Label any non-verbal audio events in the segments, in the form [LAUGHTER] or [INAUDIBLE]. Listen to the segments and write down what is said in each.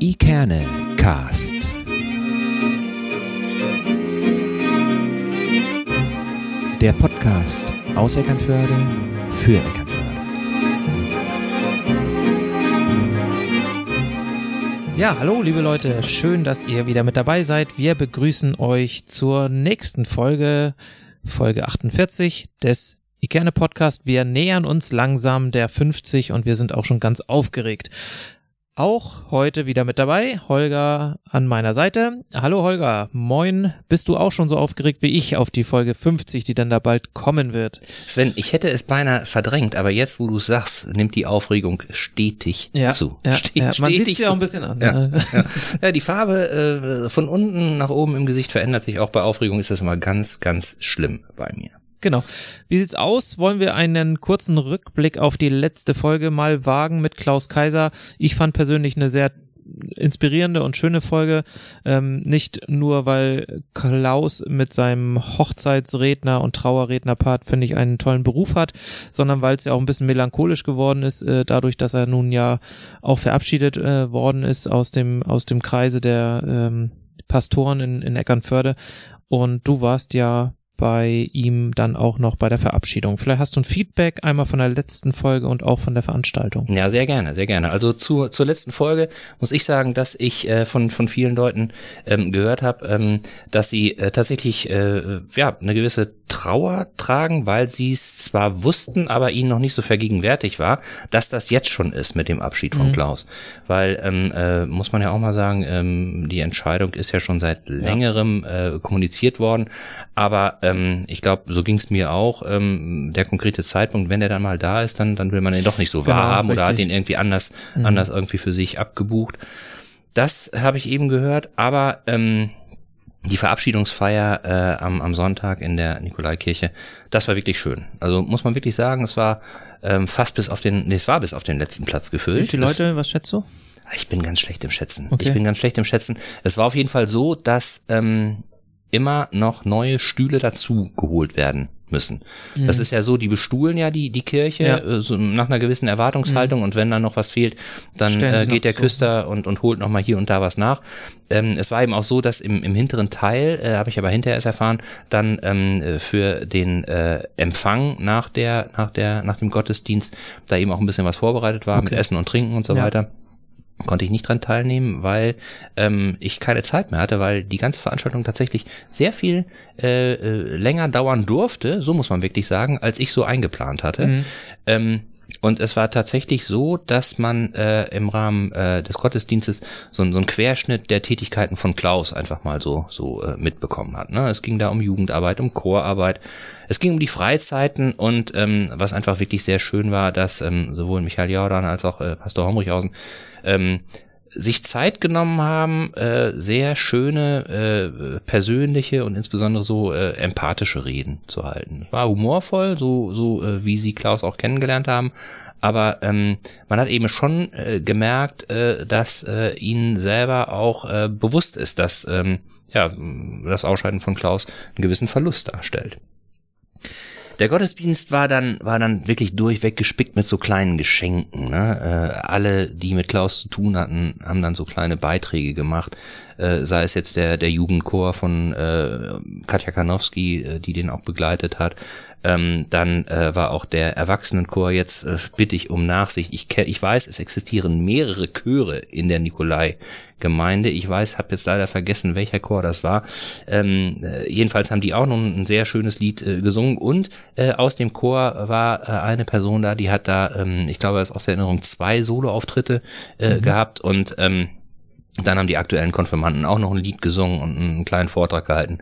Ikerne Cast. Der Podcast aus Eckernförde für Eckernförde. Ja, hallo liebe Leute, schön, dass ihr wieder mit dabei seid. Wir begrüßen euch zur nächsten Folge, Folge 48 des Ikerne Podcast. Wir nähern uns langsam der 50 und wir sind auch schon ganz aufgeregt. Auch heute wieder mit dabei, Holger an meiner Seite. Hallo Holger, moin. Bist du auch schon so aufgeregt wie ich auf die Folge 50, die dann da bald kommen wird? Sven, ich hätte es beinahe verdrängt, aber jetzt, wo du sagst, nimmt die Aufregung stetig Ja, zu. ja, Ste- ja. man sieht stetig ja auch ein bisschen an. Ja, ne? ja. ja, die Farbe äh, von unten nach oben im Gesicht verändert sich auch bei Aufregung, ist das immer ganz, ganz schlimm bei mir. Genau. Wie sieht's aus? Wollen wir einen kurzen Rückblick auf die letzte Folge mal wagen mit Klaus Kaiser? Ich fand persönlich eine sehr inspirierende und schöne Folge. Ähm, nicht nur, weil Klaus mit seinem Hochzeitsredner und Trauerrednerpart, finde ich, einen tollen Beruf hat, sondern weil es ja auch ein bisschen melancholisch geworden ist, äh, dadurch, dass er nun ja auch verabschiedet äh, worden ist aus dem, aus dem Kreise der ähm, Pastoren in, in Eckernförde. Und du warst ja bei ihm dann auch noch bei der Verabschiedung. Vielleicht hast du ein Feedback einmal von der letzten Folge und auch von der Veranstaltung. Ja, sehr gerne, sehr gerne. Also zur, zur letzten Folge muss ich sagen, dass ich äh, von, von vielen Leuten ähm, gehört habe, ähm, dass sie äh, tatsächlich äh, ja, eine gewisse Trauer tragen, weil sie es zwar wussten, aber ihnen noch nicht so vergegenwärtig war, dass das jetzt schon ist mit dem Abschied von Mhm. Klaus. Weil, ähm, äh, muss man ja auch mal sagen, ähm, die Entscheidung ist ja schon seit längerem äh, kommuniziert worden, aber ähm, ich glaube, so ging es mir auch. Ähm, der konkrete Zeitpunkt, wenn der dann mal da ist, dann, dann will man den doch nicht so Genau, wahrhaben oder hat richtig. den irgendwie anders, Mhm. anders irgendwie für sich abgebucht. Das habe ich eben gehört, aber ähm, die Verabschiedungsfeier äh, am, am Sonntag in der Nikolaikirche, das war wirklich schön. Also muss man wirklich sagen, es war ähm, fast bis auf den, nee, es war bis auf den letzten Platz gefüllt. Wie viele Leute, was schätzt du? ich bin ganz schlecht im Schätzen. Okay. Ich bin ganz schlecht im Schätzen. Es war auf jeden Fall so, dass ähm, immer noch neue Stühle dazu geholt werden müssen. Das ist ja so, die bestuhlen ja die, die Kirche Mhm. Ja. äh, so nach einer gewissen Erwartungshaltung und wenn dann noch was fehlt, dann äh, geht der so. Küster und, und holt noch mal hier und da was nach. Ähm, es war eben auch so, dass im, im hinteren Teil, äh, habe ich aber hinterher erst erfahren, dann ähm, äh, für den äh, Empfang nach der, nach der, nach dem Gottesdienst da eben auch ein bisschen was vorbereitet war mit Okay. Essen und Trinken und so Ja. weiter konnte ich nicht dran teilnehmen, weil ähm, ich keine Zeit mehr hatte, weil die ganze Veranstaltung tatsächlich sehr viel äh, äh, länger dauern durfte, so muss man wirklich sagen, als ich so eingeplant hatte. Mhm. Ähm, und es war tatsächlich so, dass man äh, im Rahmen äh, des Gottesdienstes so, so einen Querschnitt der Tätigkeiten von Klaus einfach mal so, so äh, mitbekommen hat. Ne? Es ging da um Jugendarbeit, um Chorarbeit, es ging um die Freizeiten und ähm, was einfach wirklich sehr schön war, dass ähm, sowohl Michael Jordan als auch äh, Pastor Homrichhausen ähm, sich Zeit genommen haben, äh, sehr schöne, äh, persönliche und insbesondere so äh, empathische Reden zu halten. War humorvoll, so, so äh, wie sie Klaus auch kennengelernt haben, aber ähm, man hat eben schon äh, gemerkt, äh, dass äh, ihnen selber auch äh, bewusst ist, dass ähm, ja, das Ausscheiden von Klaus einen gewissen Verlust darstellt. Der Gottesdienst war dann, war dann wirklich durchweg gespickt mit so kleinen Geschenken. Ne? Äh, alle, die mit Klaus zu tun hatten, haben dann so kleine Beiträge gemacht. Äh, sei es jetzt der, der Jugendchor von äh, Katja Kanowski, äh, die den auch begleitet hat. Ähm, dann äh, war auch der Erwachsenenchor jetzt, äh, bitte ich um Nachsicht. Ich, ich weiß, es existieren mehrere Chöre in der Nikolai-Gemeinde. Ich weiß, habe jetzt leider vergessen, welcher Chor das war. Ähm, äh, jedenfalls haben die auch noch ein sehr schönes Lied äh, gesungen und äh, aus dem Chor war äh, eine Person da, die hat da, ähm, ich glaube, das ist aus der Erinnerung, zwei Soloauftritte äh, gehabt und ähm, dann haben die aktuellen Konfirmanden auch noch ein Lied gesungen und einen kleinen Vortrag gehalten.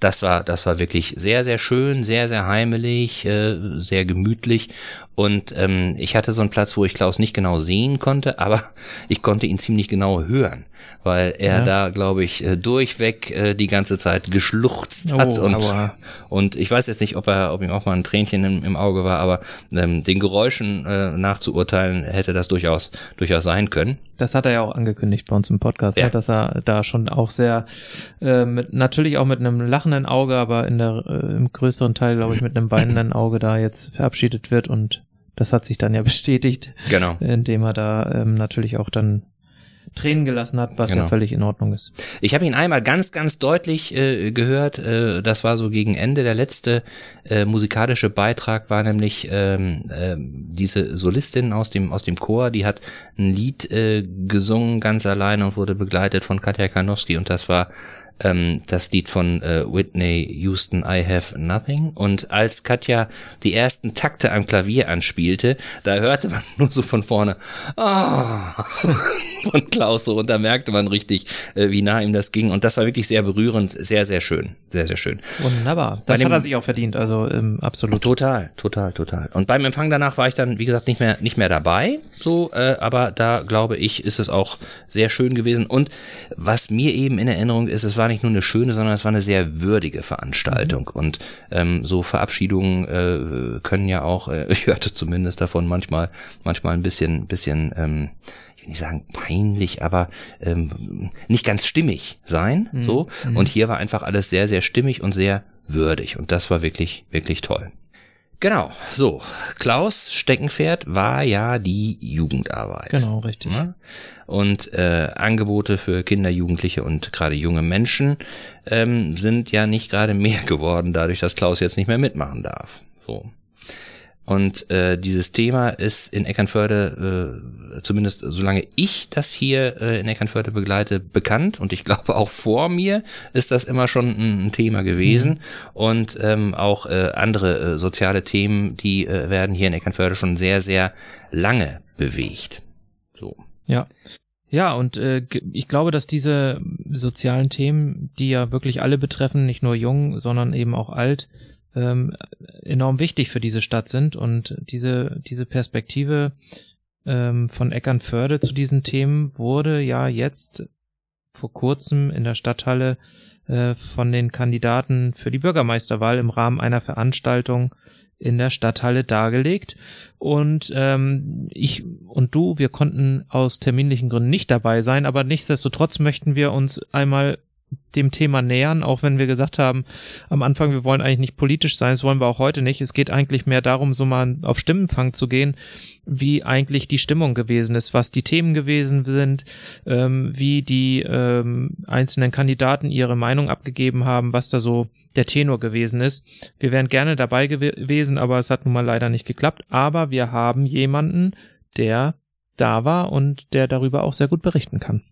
Das war, das war wirklich sehr, sehr schön, sehr, sehr heimelig, äh, sehr gemütlich. Und ähm, ich hatte so einen Platz, wo ich Klaus nicht genau sehen konnte, aber [LAUGHS] ich konnte ihn ziemlich genau hören, weil er Ja. da, glaube ich, äh, durchweg äh, die ganze Zeit geschluchzt hat. Oh, und, aua. und ich weiß jetzt nicht, ob er, ob ihm auch mal ein Tränchen im, im Auge war, aber ähm, den Geräuschen äh, nachzuurteilen hätte das durchaus, durchaus sein können. Das hat er ja auch angekündigt bei uns im Podcast, Ja. ne, dass er da schon auch sehr, äh, mit, natürlich auch mit einem lachenden Auge, aber in der, äh, im größeren Teil, glaube ich, mit einem weinenden Auge da jetzt verabschiedet wird und das hat sich dann ja [LAUGHS] bestätigt, Genau. indem er da ähm, natürlich auch dann Tränen gelassen hat, was Genau. ja völlig in Ordnung ist. Ich habe ihn einmal ganz, ganz deutlich äh, gehört. Äh, das war so gegen Ende. Der letzte äh, musikalische Beitrag war nämlich ähm, ähm, diese Solistin aus dem aus dem Chor. Die hat ein Lied äh, gesungen ganz alleine und wurde begleitet von Katja Karnowski und das war ähm, das Lied von äh, Whitney Houston I Have Nothing und als Katja die ersten Takte am Klavier anspielte, da hörte man [LAUGHS] nur so von vorne ah [LAUGHS] von Klaus so und da merkte man richtig, äh, wie nah ihm das ging und das war wirklich sehr berührend, sehr sehr schön, sehr sehr schön. Wunderbar. Das dem- hat er sich auch verdient, also ähm, absolut. Total, total, total. Und beim Empfang danach war ich dann, wie gesagt, nicht mehr, nicht mehr dabei. So, äh, aber da glaube ich, ist es auch sehr schön gewesen. Und was mir eben in Erinnerung ist, es war nicht nur eine schöne, sondern es war eine sehr würdige Veranstaltung. Und ähm, so Verabschiedungen äh, können ja auch, äh, [LAUGHS] ich hörte zumindest davon manchmal, manchmal ein bisschen, bisschen. Ähm, ich will nicht sagen peinlich, aber ähm, nicht ganz stimmig sein. So. Und hier war einfach alles sehr, sehr stimmig und sehr würdig. Und das war wirklich, wirklich toll. Genau, so. Klaus Steckenpferd war ja die Jugendarbeit. Genau, richtig. Ne? Und äh, Angebote für Kinder, Jugendliche und gerade junge Menschen ähm, sind ja nicht gerade mehr [LAUGHS] geworden, dadurch, dass Klaus jetzt nicht mehr mitmachen darf. So. Und äh, dieses Thema ist in Eckernförde, äh, zumindest solange ich das hier äh, in Eckernförde begleite, bekannt. Und ich [LAUGHS] glaube auch vor mir ist das immer schon ein, ein Thema gewesen. Und ähm, auch äh, andere äh, soziale Themen, die äh, werden hier in Eckernförde schon sehr, sehr lange bewegt. So. Ja. Ja, und äh, ich glaube, dass diese sozialen Themen, die ja wirklich alle betreffen, nicht nur jung, sondern eben auch alt, ähm, enorm wichtig für diese Stadt sind und diese diese Perspektive ähm, von Eckernförde zu diesen Themen wurde ja jetzt vor kurzem in der Stadthalle äh, von den Kandidaten für die Bürgermeisterwahl im Rahmen einer Veranstaltung in der Stadthalle dargelegt. Und ähm, ich und du, wir konnten aus terminlichen Gründen nicht dabei sein, aber nichtsdestotrotz möchten wir uns einmal dem Thema nähern, auch wenn wir gesagt haben am Anfang, wir wollen eigentlich nicht politisch sein, das wollen wir auch heute nicht. Es geht eigentlich mehr darum, so mal auf Stimmenfang zu gehen, wie eigentlich die Stimmung gewesen ist, was die Themen gewesen sind, ähm, wie die ähm, einzelnen Kandidaten ihre Meinung abgegeben haben, was da so der Tenor gewesen ist. Wir wären gerne dabei gew gewesen, aber es hat nun mal leider nicht geklappt. Aber wir haben jemanden, der da war und der darüber auch sehr gut berichten kann.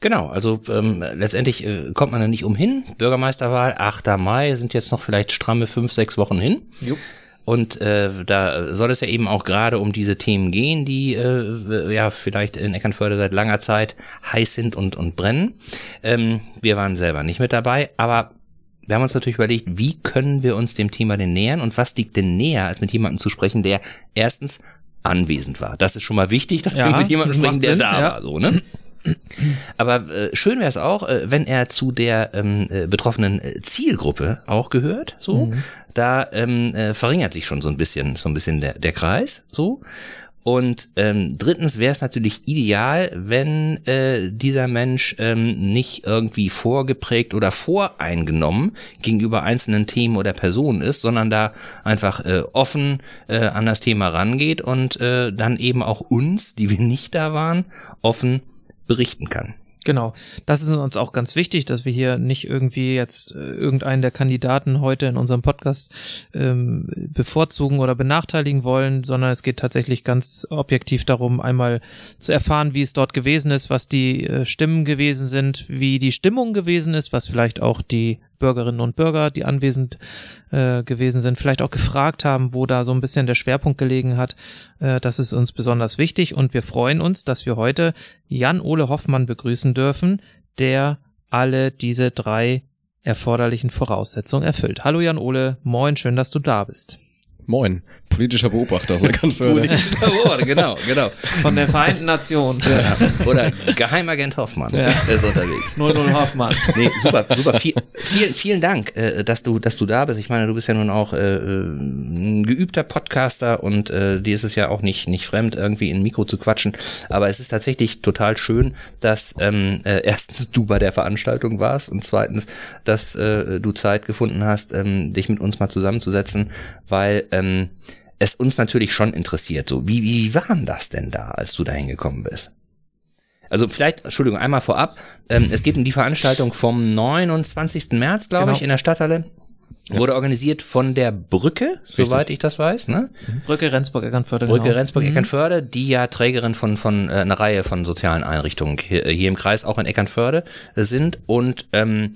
Genau, also ähm, letztendlich äh, kommt man da nicht umhin. Bürgermeisterwahl, 8. Mai, sind jetzt noch vielleicht stramme fünf, sechs Wochen hin. Und äh, da soll es ja eben auch gerade um diese Themen gehen, die äh, ja vielleicht in Eckernförde seit langer Zeit heiß sind und, und brennen. Ähm, wir waren selber nicht mit dabei, aber wir haben uns natürlich überlegt, wie können wir uns dem Thema denn nähern und was liegt denn näher, als mit jemandem zu sprechen, der erstens anwesend war. Das ist schon mal wichtig, dass wir Ja, mit jemandem sprechen, der Sinn, da ja. war. So, ne? Aber äh, schön wäre es auch, äh, wenn er zu der ähm, äh, betroffenen äh, Zielgruppe auch gehört. So, da ähm, äh, verringert sich schon so ein bisschen, so ein bisschen der, der Kreis. So. Und ähm, drittens wäre es natürlich ideal, wenn äh, dieser Mensch ähm, nicht irgendwie vorgeprägt oder voreingenommen gegenüber einzelnen Themen oder Personen ist, sondern da einfach äh, offen äh, an das Thema rangeht und äh, dann eben auch uns, die wir nicht da waren, offen berichten kann. Genau. Das ist uns auch ganz wichtig, dass wir hier nicht irgendwie jetzt äh, irgendeinen der Kandidaten heute in unserem Podcast ähm, bevorzugen oder benachteiligen wollen, sondern es geht tatsächlich ganz objektiv darum, einmal zu erfahren, wie es dort gewesen ist, was die äh, Stimmen gewesen sind, wie die Stimmung gewesen ist, was vielleicht auch die Bürgerinnen und Bürger, die anwesend äh, gewesen sind, vielleicht auch gefragt haben, wo da so ein bisschen der Schwerpunkt gelegen hat. Äh, das ist uns besonders wichtig und wir freuen uns, dass wir heute Jan-Ole Hoffmann begrüßen dürfen, der alle diese drei erforderlichen Voraussetzungen erfüllt. Hallo Jan-Ole, moin, schön, dass du da bist. Moin, politischer Beobachter aus Eckernförde. Jawohl, genau, genau. Von der Vereinten Nation. Ja. Oder Geheimagent Hoffmann Ja. ist unterwegs. 00 Hoffmann. Nee, super, super. Viel, viel, vielen Dank, äh, dass du, dass du da bist. Ich meine, du bist ja nun auch äh, ein geübter Podcaster und äh, dir ist es ja auch nicht nicht fremd, irgendwie in ein Mikro zu quatschen. Aber es ist tatsächlich total schön, dass ähm, äh, erstens du bei der Veranstaltung warst und zweitens, dass äh, du Zeit gefunden hast, ähm, dich mit uns mal zusammenzusetzen, weil ähm, es uns natürlich schon interessiert. So, wie wie war denn das denn da, als du da hingekommen bist? Also vielleicht, Entschuldigung, einmal vorab. Ähm, es geht um die Veranstaltung vom 29. März, glaube Genau. ich, in der Stadthalle. Wurde organisiert von der Brücke, soweit ich das weiß, ne? Brücke Rendsburg Eckernförde. Brücke genau. Rendsburg Mhm. Die ja Trägerin von von äh, einer Reihe von sozialen Einrichtungen hier, hier im Kreis, auch in Eckernförde sind und ähm,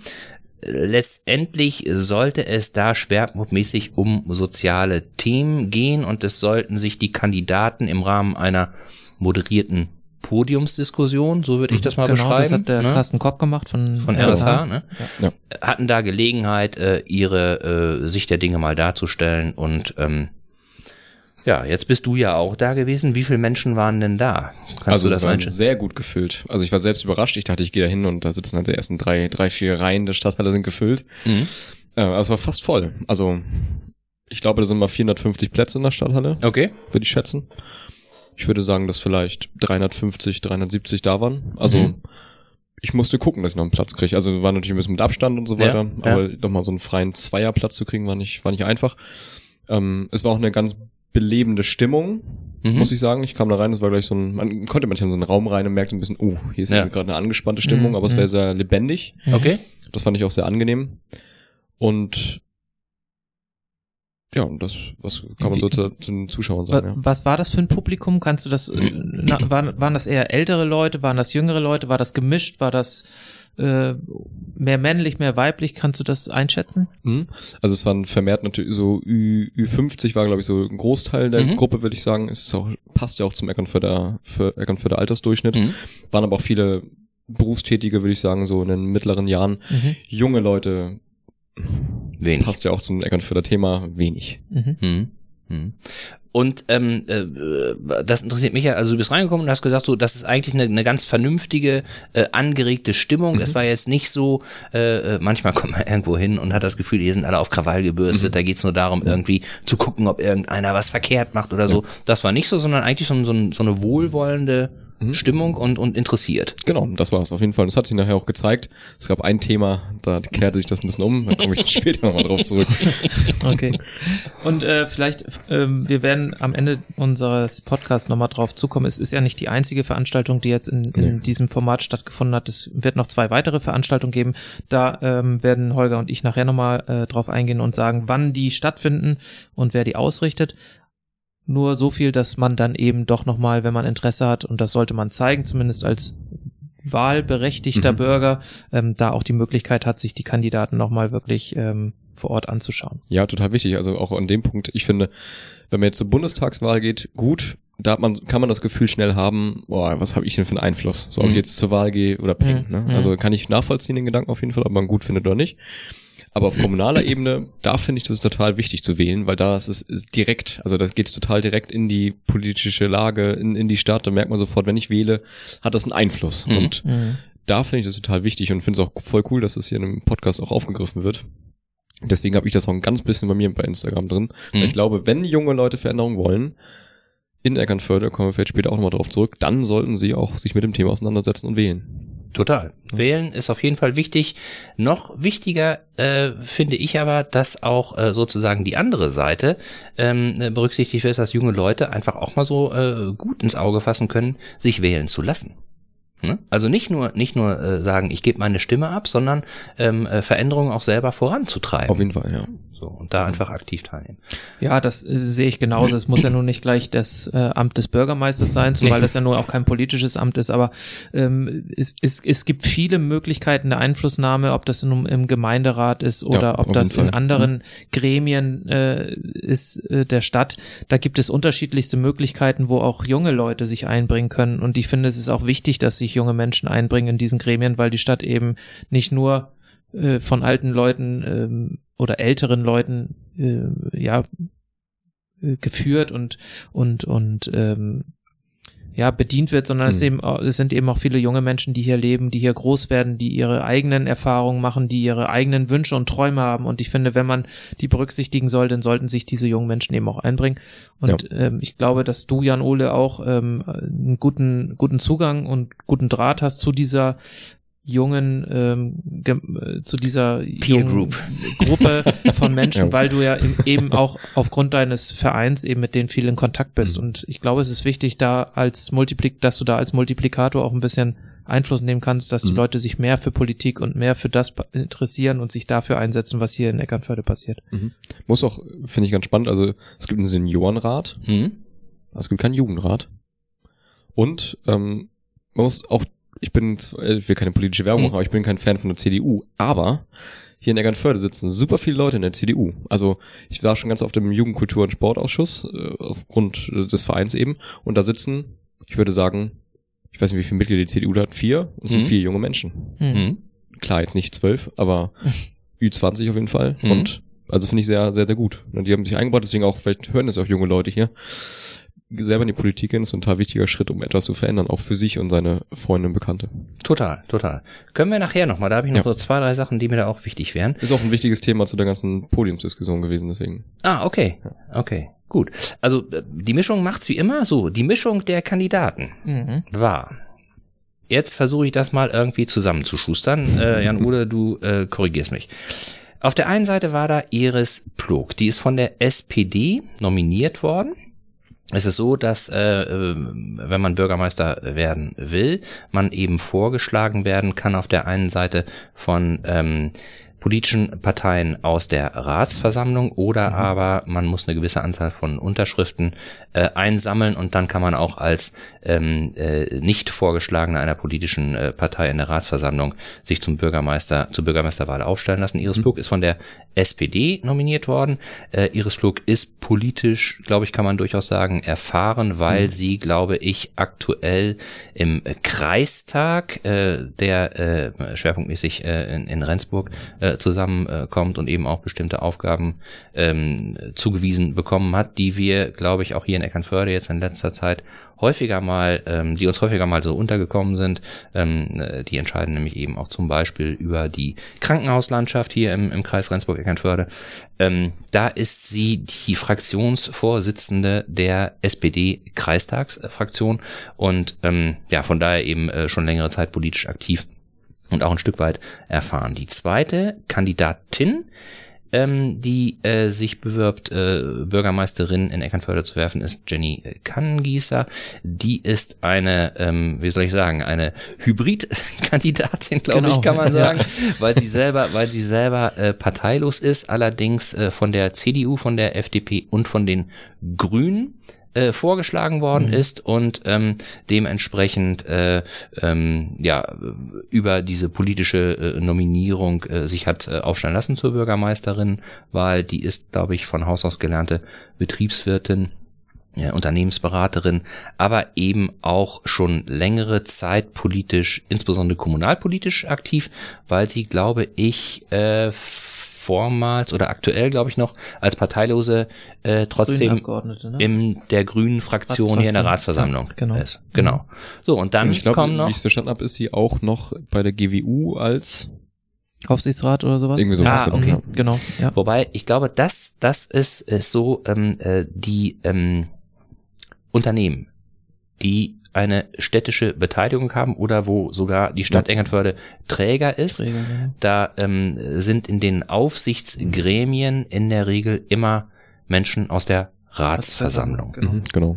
letztendlich sollte es da schwerpunktmäßig um soziale Themen gehen und es sollten sich die Kandidaten im Rahmen einer moderierten Podiumsdiskussion, so würde ich das mal Genau, beschreiben, das hat der ne? Carsten Kopp gemacht von, von RSH, ne? Ja. hatten da Gelegenheit, äh, ihre äh, Sicht der Dinge mal darzustellen und ähm, ja, jetzt bist du ja auch da gewesen. Wie viele Menschen waren denn da? Kannst also du das das war sehr gut gefüllt. Also ich war selbst überrascht. Ich dachte, ich gehe da hin und da sitzen halt die ersten drei, drei, vier Reihen der Stadthalle sind gefüllt. Mhm. Äh, also es war fast voll. Also ich glaube, da sind mal 450 Plätze in der Stadthalle, Okay. würde ich schätzen. Ich würde sagen, dass vielleicht 350, 370 da waren. Also Mhm. ich musste gucken, dass ich noch einen Platz kriege. Also war natürlich ein bisschen mit Abstand und so Ja, weiter. ja. Aber nochmal so einen freien Zweierplatz zu kriegen, war nicht, war nicht einfach. Ähm, es war auch eine ganz belebende Stimmung, Mhm. muss ich sagen. Ich kam da rein, es war gleich so ein, man konnte manchmal in so einen Raum rein und merkte ein bisschen, oh, hier ist Ja. gerade eine angespannte Stimmung, Mhm, aber es mhm. war sehr lebendig. Okay. Das fand ich auch sehr angenehm. Und ja, und das, was kann man so zu, zu den Zuschauern Wa- sagen, ja. Was war das für ein Publikum? Kannst du das, äh, na, waren, waren das eher ältere Leute, waren das jüngere Leute, war das gemischt, war das äh, mehr männlich, mehr weiblich? Kannst du das einschätzen? Mhm. Also es waren vermehrt natürlich so Ü, Ü50 war, glaube ich, so ein Großteil der Mhm. Gruppe, würde ich sagen. Es ist auch, passt ja auch zum Eckernförder, für Eckernförder Altersdurchschnitt. Mhm. Waren aber auch viele Berufstätige, würde ich sagen, so in den mittleren Jahren. Mhm. Junge Leute, Wenig. passt ja auch zum Eckernförder Thema, wenig. Und ähm, äh, das interessiert mich ja, also du bist reingekommen und hast gesagt, so, das ist eigentlich eine, eine ganz vernünftige, äh, angeregte Stimmung. Mhm. Es war jetzt nicht so, äh, äh, manchmal kommt man [LAUGHS] irgendwo hin und hat das Gefühl, hier sind alle auf Krawall gebürstet, Mhm. da geht's nur darum, irgendwie zu gucken, ob irgendeiner was verkehrt macht oder so. Das war nicht so, sondern eigentlich so, so, so eine wohlwollende Mhm. Stimmung und, und interessiert. Genau, das war es auf jeden Fall. Das hat sich nachher auch gezeigt. Es gab ein Thema, da kehrte sich das ein bisschen um. Da komme ich [LAUGHS] später nochmal drauf zurück. Okay. Und äh, vielleicht, ähm, wir werden am Ende unseres Podcasts nochmal drauf zukommen. Es ist ja nicht die einzige Veranstaltung, die jetzt in, in Nee. diesem Format stattgefunden hat. Es wird noch zwei weitere Veranstaltungen geben. Da ähm, werden Holger und ich nachher nochmal äh, drauf eingehen und sagen, wann die stattfinden und wer die ausrichtet. Nur so viel, dass man dann eben doch nochmal, wenn man Interesse hat, und das sollte man zeigen, zumindest als wahlberechtigter Mhm. Bürger, ähm, da auch die Möglichkeit hat, sich die Kandidaten nochmal wirklich ähm, vor Ort anzuschauen. Ja, total wichtig. Also auch an dem Punkt, ich finde, wenn man jetzt zur Bundestagswahl geht, gut, da hat man, kann man das Gefühl schnell haben, boah, was habe ich denn für einen Einfluss? So, ob Mhm. ich jetzt zur Wahl gehe oder peng. Mhm. Ne? Mhm. Also kann ich nachvollziehen den Gedanken auf jeden Fall, ob man gut findet oder nicht. Aber auf kommunaler Ebene, da finde ich das total wichtig zu wählen, weil da ist es ist direkt, also das geht's total direkt in die politische Lage, in, in die Stadt. Da merkt man sofort, wenn ich wähle, hat das einen Einfluss. Mhm. Und Mhm. da finde ich das total wichtig und finde es auch voll cool, dass das hier in einem Podcast auch aufgegriffen wird. Deswegen habe ich das auch ein ganz bisschen bei mir bei Instagram drin. Weil Mhm. Ich glaube, wenn junge Leute Veränderung wollen, in Eckernförde, kommen wir vielleicht später auch nochmal drauf zurück, dann sollten sie auch sich mit dem Thema auseinandersetzen und wählen. Total. Wählen ist auf jeden Fall wichtig. Noch wichtiger äh, finde ich aber, dass auch äh, sozusagen die andere Seite ähm, äh, berücksichtigt wird, dass junge Leute einfach auch mal so äh, gut ins Auge fassen können, sich wählen zu lassen. Ne? Also nicht nur nicht nur äh, sagen, ich gebe meine Stimme ab, sondern ähm, äh, Veränderungen auch selber voranzutreiben. Auf jeden Fall, ja. So, und da einfach aktiv teilnehmen. Ja, das äh, sehe ich genauso. Es muss ja nun nicht gleich das äh, Amt des Bürgermeisters sein, [LAUGHS] zumal das ja nur auch kein politisches Amt ist, aber ähm, es, es, es gibt viele Möglichkeiten der Einflussnahme, ob das in, im Gemeinderat ist oder Ja, ob das in anderen Gremien äh, ist äh, der Stadt. Da gibt es unterschiedlichste Möglichkeiten, wo auch junge Leute sich einbringen können. Und ich finde, es ist auch wichtig, dass sich junge Menschen einbringen in diesen Gremien, weil die Stadt eben nicht nur äh, von alten Leuten ähm, oder älteren Leuten äh, ja äh, geführt und und und ähm, ja bedient wird, sondern es, Mhm. eben, es sind eben auch viele junge Menschen, die hier leben, die hier groß werden, die ihre eigenen Erfahrungen machen, die ihre eigenen Wünsche und Träume haben. Und ich finde, wenn man die berücksichtigen soll, dann sollten sich diese jungen Menschen eben auch einbringen. Und ähm, ich glaube, dass du, Jan Ole, auch ähm, einen guten, guten Zugang und guten Draht hast zu dieser jungen, ähm, äh, zu dieser Peer Group. [LAUGHS] Gruppe von Menschen, weil du ja eben [LAUGHS] auch aufgrund deines Vereins eben mit denen viel in Kontakt bist. Mhm. Und ich glaube, es ist wichtig, da als Multiplik, dass du da als Multiplikator auch ein bisschen Einfluss nehmen kannst, dass die Mhm. Leute sich mehr für Politik und mehr für das interessieren und sich dafür einsetzen, was hier in Eckernförde passiert. Muss auch, finde ich ganz spannend, also es gibt einen Seniorenrat, Hm? es gibt keinen Jugendrat. Und ähm, man muss auch, ich bin, zwar- äh, ich will keine politische Werbung Mhm. machen, aber ich bin kein Fan von der CDU, aber hier in Eckernförde sitzen super viele Leute in der CDU. Also ich war schon ganz oft im Jugendkultur- und Sportausschuss, äh, aufgrund äh, des Vereins eben, und da sitzen, ich würde sagen, ich weiß nicht, wie viele Mitglieder die CDU hat, vier, und es sind Mhm. vier junge Menschen. Hm. Hm? Klar, jetzt nicht zwölf, aber [LAUGHS] Ü20 auf jeden Fall. Mhm. Und also finde ich sehr, sehr, sehr gut. Und die haben sich eingebaut, deswegen auch, vielleicht hören das auch junge Leute hier. Selber in die Politik gehen ist ein total wichtiger Schritt, um etwas zu verändern, auch für sich und seine Freunde und Bekannte. Total, total. Können wir nachher nochmal, da habe ich noch Ja. so zwei, drei Sachen, die mir da auch wichtig wären. Ist auch ein wichtiges Thema zu der ganzen Podiumsdiskussion gewesen, deswegen. Ah, okay. Okay, gut. Also äh, die Mischung macht's wie immer so. Die Mischung der Kandidaten Mhm. war. Jetzt versuche ich das mal irgendwie zusammenzuschustern. Äh, Jan [LAUGHS] Ude, du äh, korrigierst mich. Auf der einen Seite war da Iris Plog. Die ist von der SPD nominiert worden. Es ist so, dass äh, äh, wenn man Bürgermeister werden will, man eben vorgeschlagen werden kann auf der einen Seite von ähm, politischen Parteien aus der Ratsversammlung oder aber man muss eine gewisse Anzahl von Unterschriften äh, einsammeln und dann kann man auch als ähm, äh, nicht vorgeschlagener einer politischen äh, Partei in der Ratsversammlung sich zum Bürgermeister zur Bürgermeisterwahl aufstellen lassen. Iris Plug ist von der SPD nominiert worden. Äh, Iris Plug ist politisch, glaube ich, kann man durchaus sagen, erfahren, weil sie, glaube ich, aktuell im Kreistag, äh, der äh, schwerpunktmäßig äh, in, in Rendsburg äh, zusammenkommt und eben auch bestimmte Aufgaben ähm, zugewiesen bekommen hat, die wir, glaube ich, auch hier in Eckernförde jetzt in letzter Zeit häufiger mal, ähm, die uns häufiger mal so untergekommen sind. Ähm, äh, die entscheiden nämlich eben auch zum Beispiel über die Krankenhauslandschaft hier im, im Kreis Rendsburg-Eckernförde. Ähm, da ist sie die Fraktionsvorsitzende der SPD-Kreistagsfraktion und ähm, ja, von daher eben äh, schon längere Zeit politisch aktiv und auch ein Stück weit erfahren. Die zweite Kandidatin, ähm, die äh, sich bewirbt, äh, Bürgermeisterin in Eckernförde zu werfen, ist Jenny Kannengießer. Die ist eine, ähm, wie soll ich sagen, eine Hybrid-Kandidatin, glaube Genau, ich, kann man ja. sagen, weil sie selber, weil sie selber äh, parteilos ist, allerdings äh, von der CDU, von der FDP und von den Grünen äh, vorgeschlagen worden Mhm. ist und ähm, dementsprechend äh, ähm, ja über diese politische äh, Nominierung äh, sich hat äh, aufstellen lassen zur Bürgermeisterin, weil die ist, glaube ich, von Haus aus gelernte Betriebswirtin ja, Unternehmensberaterin, aber eben auch schon längere Zeit politisch, insbesondere kommunalpolitisch aktiv, weil sie, glaube ich, äh, vormals oder aktuell, glaube ich, noch als Parteilose äh, trotzdem ne? in der grünen Fraktion hier in der Ratsversammlung Ja, genau. ist. Genau. So, und dann Und ich glaube, kommen wie noch. ich es verstanden habe, ist sie auch noch bei der GWU als Aufsichtsrat oder sowas? Irgendwie sowas, ah, genau, okay, genau. Ja. Wobei, ich glaube, das, das ist, ist so, ähm, äh, die ähm, Unternehmen, die eine städtische Beteiligung haben oder wo sogar die Stadt Ja. Eckernförde Träger ist, Träger, genau. da ähm, sind in den Aufsichtsgremien in der Regel immer Menschen aus der Ratsversammlung. Genau. Mhm, genau,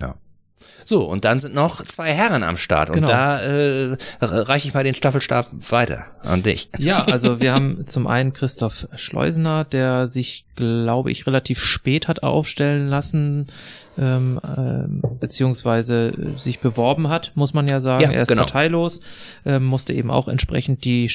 ja. So, und dann sind noch zwei Herren am Start. Und Genau. da äh, reiche ich mal den Staffelstab weiter an dich. Ja, [LAUGHS] also wir haben zum einen Christoph Schleusener, der sich, glaube ich, relativ spät hat aufstellen lassen, ähm, ähm, beziehungsweise äh, sich beworben hat, muss man ja sagen. Ja, er ist genau. parteilos, ähm, musste eben auch entsprechend die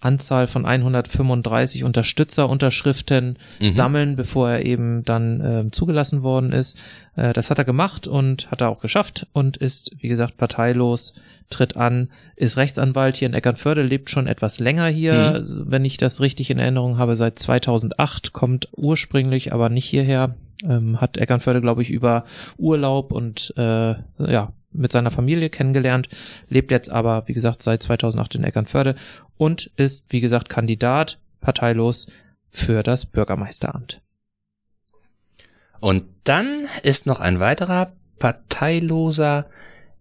Stimmenanzahl von 135 Unterstützerunterschriften Mhm. sammeln, bevor er eben dann ähm, zugelassen worden ist. Äh, das hat er gemacht und hat er auch geschafft und ist, wie gesagt, parteilos, tritt an, ist Rechtsanwalt hier in Eckernförde, lebt schon etwas länger hier, also, wenn ich das richtig in Erinnerung habe, seit 2008, kommt ursprünglich aber nicht hierher, ähm, hat Eckernförde, glaube ich, über Urlaub und äh, ja, mit seiner Familie kennengelernt, lebt jetzt aber, wie gesagt, seit 2008 in Eckernförde und ist, wie gesagt, Kandidat, parteilos für das Bürgermeisteramt. Und dann ist noch ein weiterer parteiloser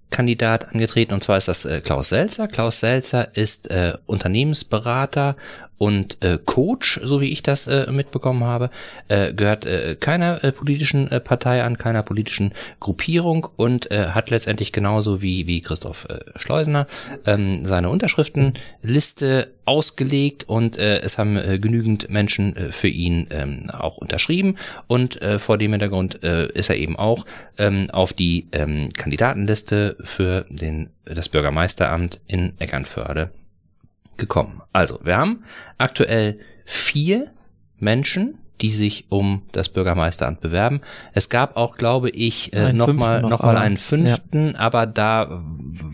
Kandidat angetreten und zwar ist das äh, Klaus Selzer. Klaus Selzer ist äh, Unternehmensberater und äh, Coach, so wie ich das äh, mitbekommen habe, äh, gehört äh, keiner äh, politischen äh, Partei an, keiner politischen Gruppierung und äh, hat letztendlich genauso wie wie Christoph äh, Schleusener ähm, seine Unterschriftenliste ausgelegt und äh, es haben äh, genügend Menschen äh, für ihn ähm, auch unterschrieben. Und äh, vor dem Hintergrund äh, ist er eben auch ähm, auf die ähm, Kandidatenliste für den das Bürgermeisteramt in Eckernförde gekommen. Also, wir haben aktuell vier Menschen, die sich um das Bürgermeisteramt bewerben. Es gab auch, glaube ich, äh, nochmal noch, noch mal einen fünften, aber da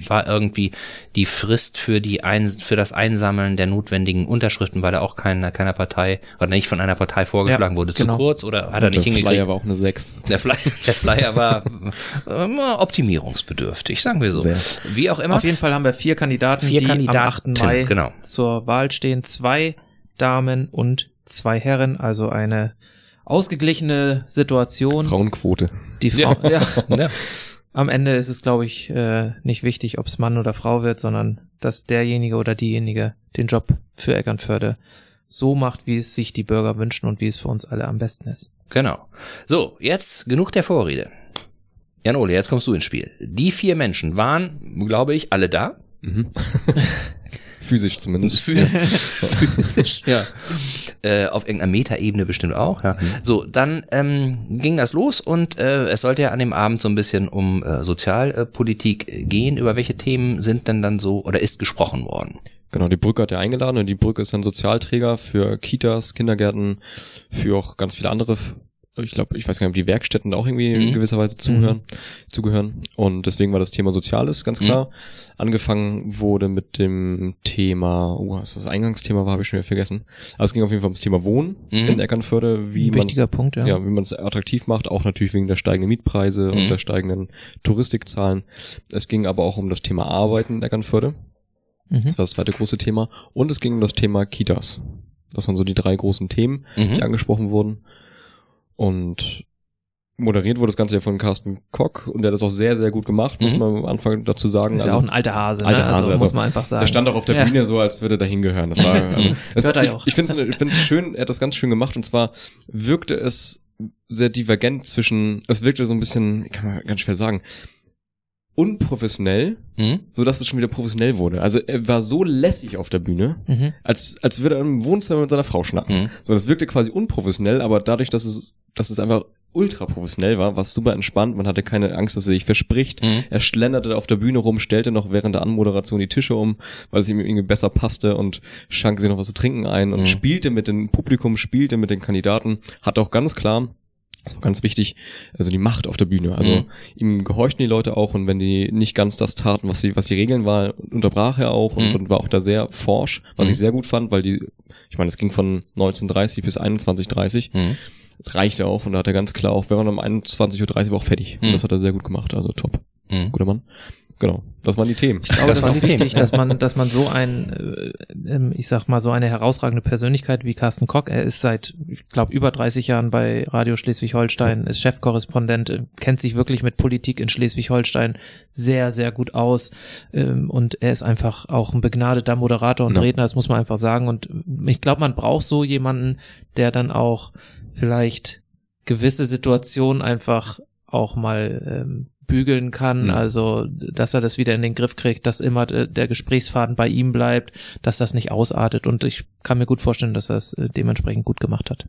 war irgendwie die Frist für die ein, für das Einsammeln der notwendigen Unterschriften, weil er auch keiner keiner Partei oder nicht von einer Partei vorgeschlagen Ja, wurde, genau. zu kurz oder hat er nicht der hingekriegt. Flyer war auch eine 6. Der Flyer, der Flyer war äh, optimierungsbedürftig, sagen wir so. Sehr. Wie auch immer. Auf jeden Fall haben wir vier Kandidaten, Vier die Kandidaten, am 8. Mai genau. zur Wahl stehen. Zwei Damen und zwei Herren, also eine ausgeglichene Situation. Frauenquote. Die Frau, [LAUGHS] ja. Ja. Am Ende ist es, glaube ich, äh, nicht wichtig, ob es Mann oder Frau wird, sondern dass derjenige oder diejenige den Job für Eckernförde so macht, wie es sich die Bürger wünschen und wie es für uns alle am besten ist. Genau. So, jetzt genug der Vorrede. Jan Ole, jetzt kommst du ins Spiel. Die vier Menschen waren, glaube ich, alle da. Mhm. [LAUGHS] Physisch zumindest. Physisch. Physisch, ja. Äh, auf irgendeiner Metaebene bestimmt auch. Ja. So, dann ähm, ging das los und äh, es sollte ja an dem Abend so ein bisschen um äh, Sozialpolitik äh, gehen. Über welche Themen sind denn dann so oder ist gesprochen worden? Genau, die Brücke hat er eingeladen und die Brücke ist ein Sozialträger für Kitas, Kindergärten, für auch ganz viele andere, ich glaube, ich weiß gar nicht, ob die Werkstätten da auch irgendwie Mhm. in gewisser Weise zuhören, zugehören. Und deswegen war das Thema Soziales, ganz klar. Angefangen wurde mit dem Thema, oh, was das Eingangsthema war, habe ich schon wieder vergessen. Aber es ging auf jeden Fall ums Thema Wohnen Mhm. in Eckernförde, wie man wichtiger Punkt, ja. ja, wie man es attraktiv macht, auch natürlich wegen der steigenden Mietpreise Mhm. und der steigenden Touristikzahlen. Es ging aber auch um das Thema Arbeiten in Eckernförde. Mhm. Das war das zweite große Thema. Und es ging um das Thema Kitas. Das waren so die drei großen Themen, Mhm. die angesprochen wurden. Und moderiert wurde das Ganze ja von Carsten Kock und der hat das auch sehr, sehr gut gemacht, muss Mhm. man am Anfang dazu sagen. Ist ja Also, auch ein alter Hase, alter ne? Hase, also, also muss man einfach sagen. der stand auch auf der Ja. Bühne so, als würde er da hingehören. Das war, also, [LAUGHS] [LAUGHS] Hört ich, ja auch. ich finde es schön, er hat das ganz schön gemacht und zwar wirkte es sehr divergent zwischen, es wirkte so ein bisschen, kann man ganz schwer sagen, unprofessionell, Mhm. so dass es schon wieder professionell wurde. Also er war so lässig auf der Bühne, Mhm. als, als würde er im Wohnzimmer mit seiner Frau schnacken. Mhm. So, das wirkte quasi unprofessionell, aber dadurch, dass es, dass es einfach ultra professionell war, war super entspannt. Man hatte keine Angst, dass er sich verspricht. Mhm. Er schlenderte auf der Bühne rum, stellte noch während der Anmoderation die Tische um, weil es ihm irgendwie besser passte und schank sich noch was zu trinken ein und Mhm. spielte mit dem Publikum, spielte mit den Kandidaten, hat auch ganz klar, das war ganz wichtig, also die Macht auf der Bühne. Also Mhm. ihm gehorchten die Leute auch und wenn die nicht ganz das taten, was die, was die Regeln war, unterbrach er auch und, Mhm. und war auch da sehr forsch, was Mhm. ich sehr gut fand, weil die, ich meine, es ging von 1930 bis 21.30 Mhm. Es reichte auch und da hat er ganz klar auch, wenn man um 21.30 Uhr war auch fertig. Mhm. Und das hat er sehr gut gemacht, also top. Mhm. Guter Mann. Genau, das waren die Themen. Ich glaube, Das das, auch wichtig, dass man, [LAUGHS] dass man so ein, äh, ähm, ich sag mal, so eine herausragende Persönlichkeit wie Carsten Kock, er ist seit, ich glaube, über 30 Jahren bei Radio Schleswig-Holstein, ist Chefkorrespondent, äh, kennt sich wirklich mit Politik in Schleswig-Holstein sehr, sehr gut aus ähm, und er ist einfach auch ein begnadeter Moderator und Ja. Redner, das muss man einfach sagen und ich glaube, man braucht so jemanden, der dann auch vielleicht gewisse Situationen einfach auch mal ähm, bügeln kann, Mhm. also dass er das wieder in den Griff kriegt, dass immer äh, der Gesprächsfaden bei ihm bleibt, dass das nicht ausartet und ich kann mir gut vorstellen, dass er es äh, dementsprechend gut gemacht hat.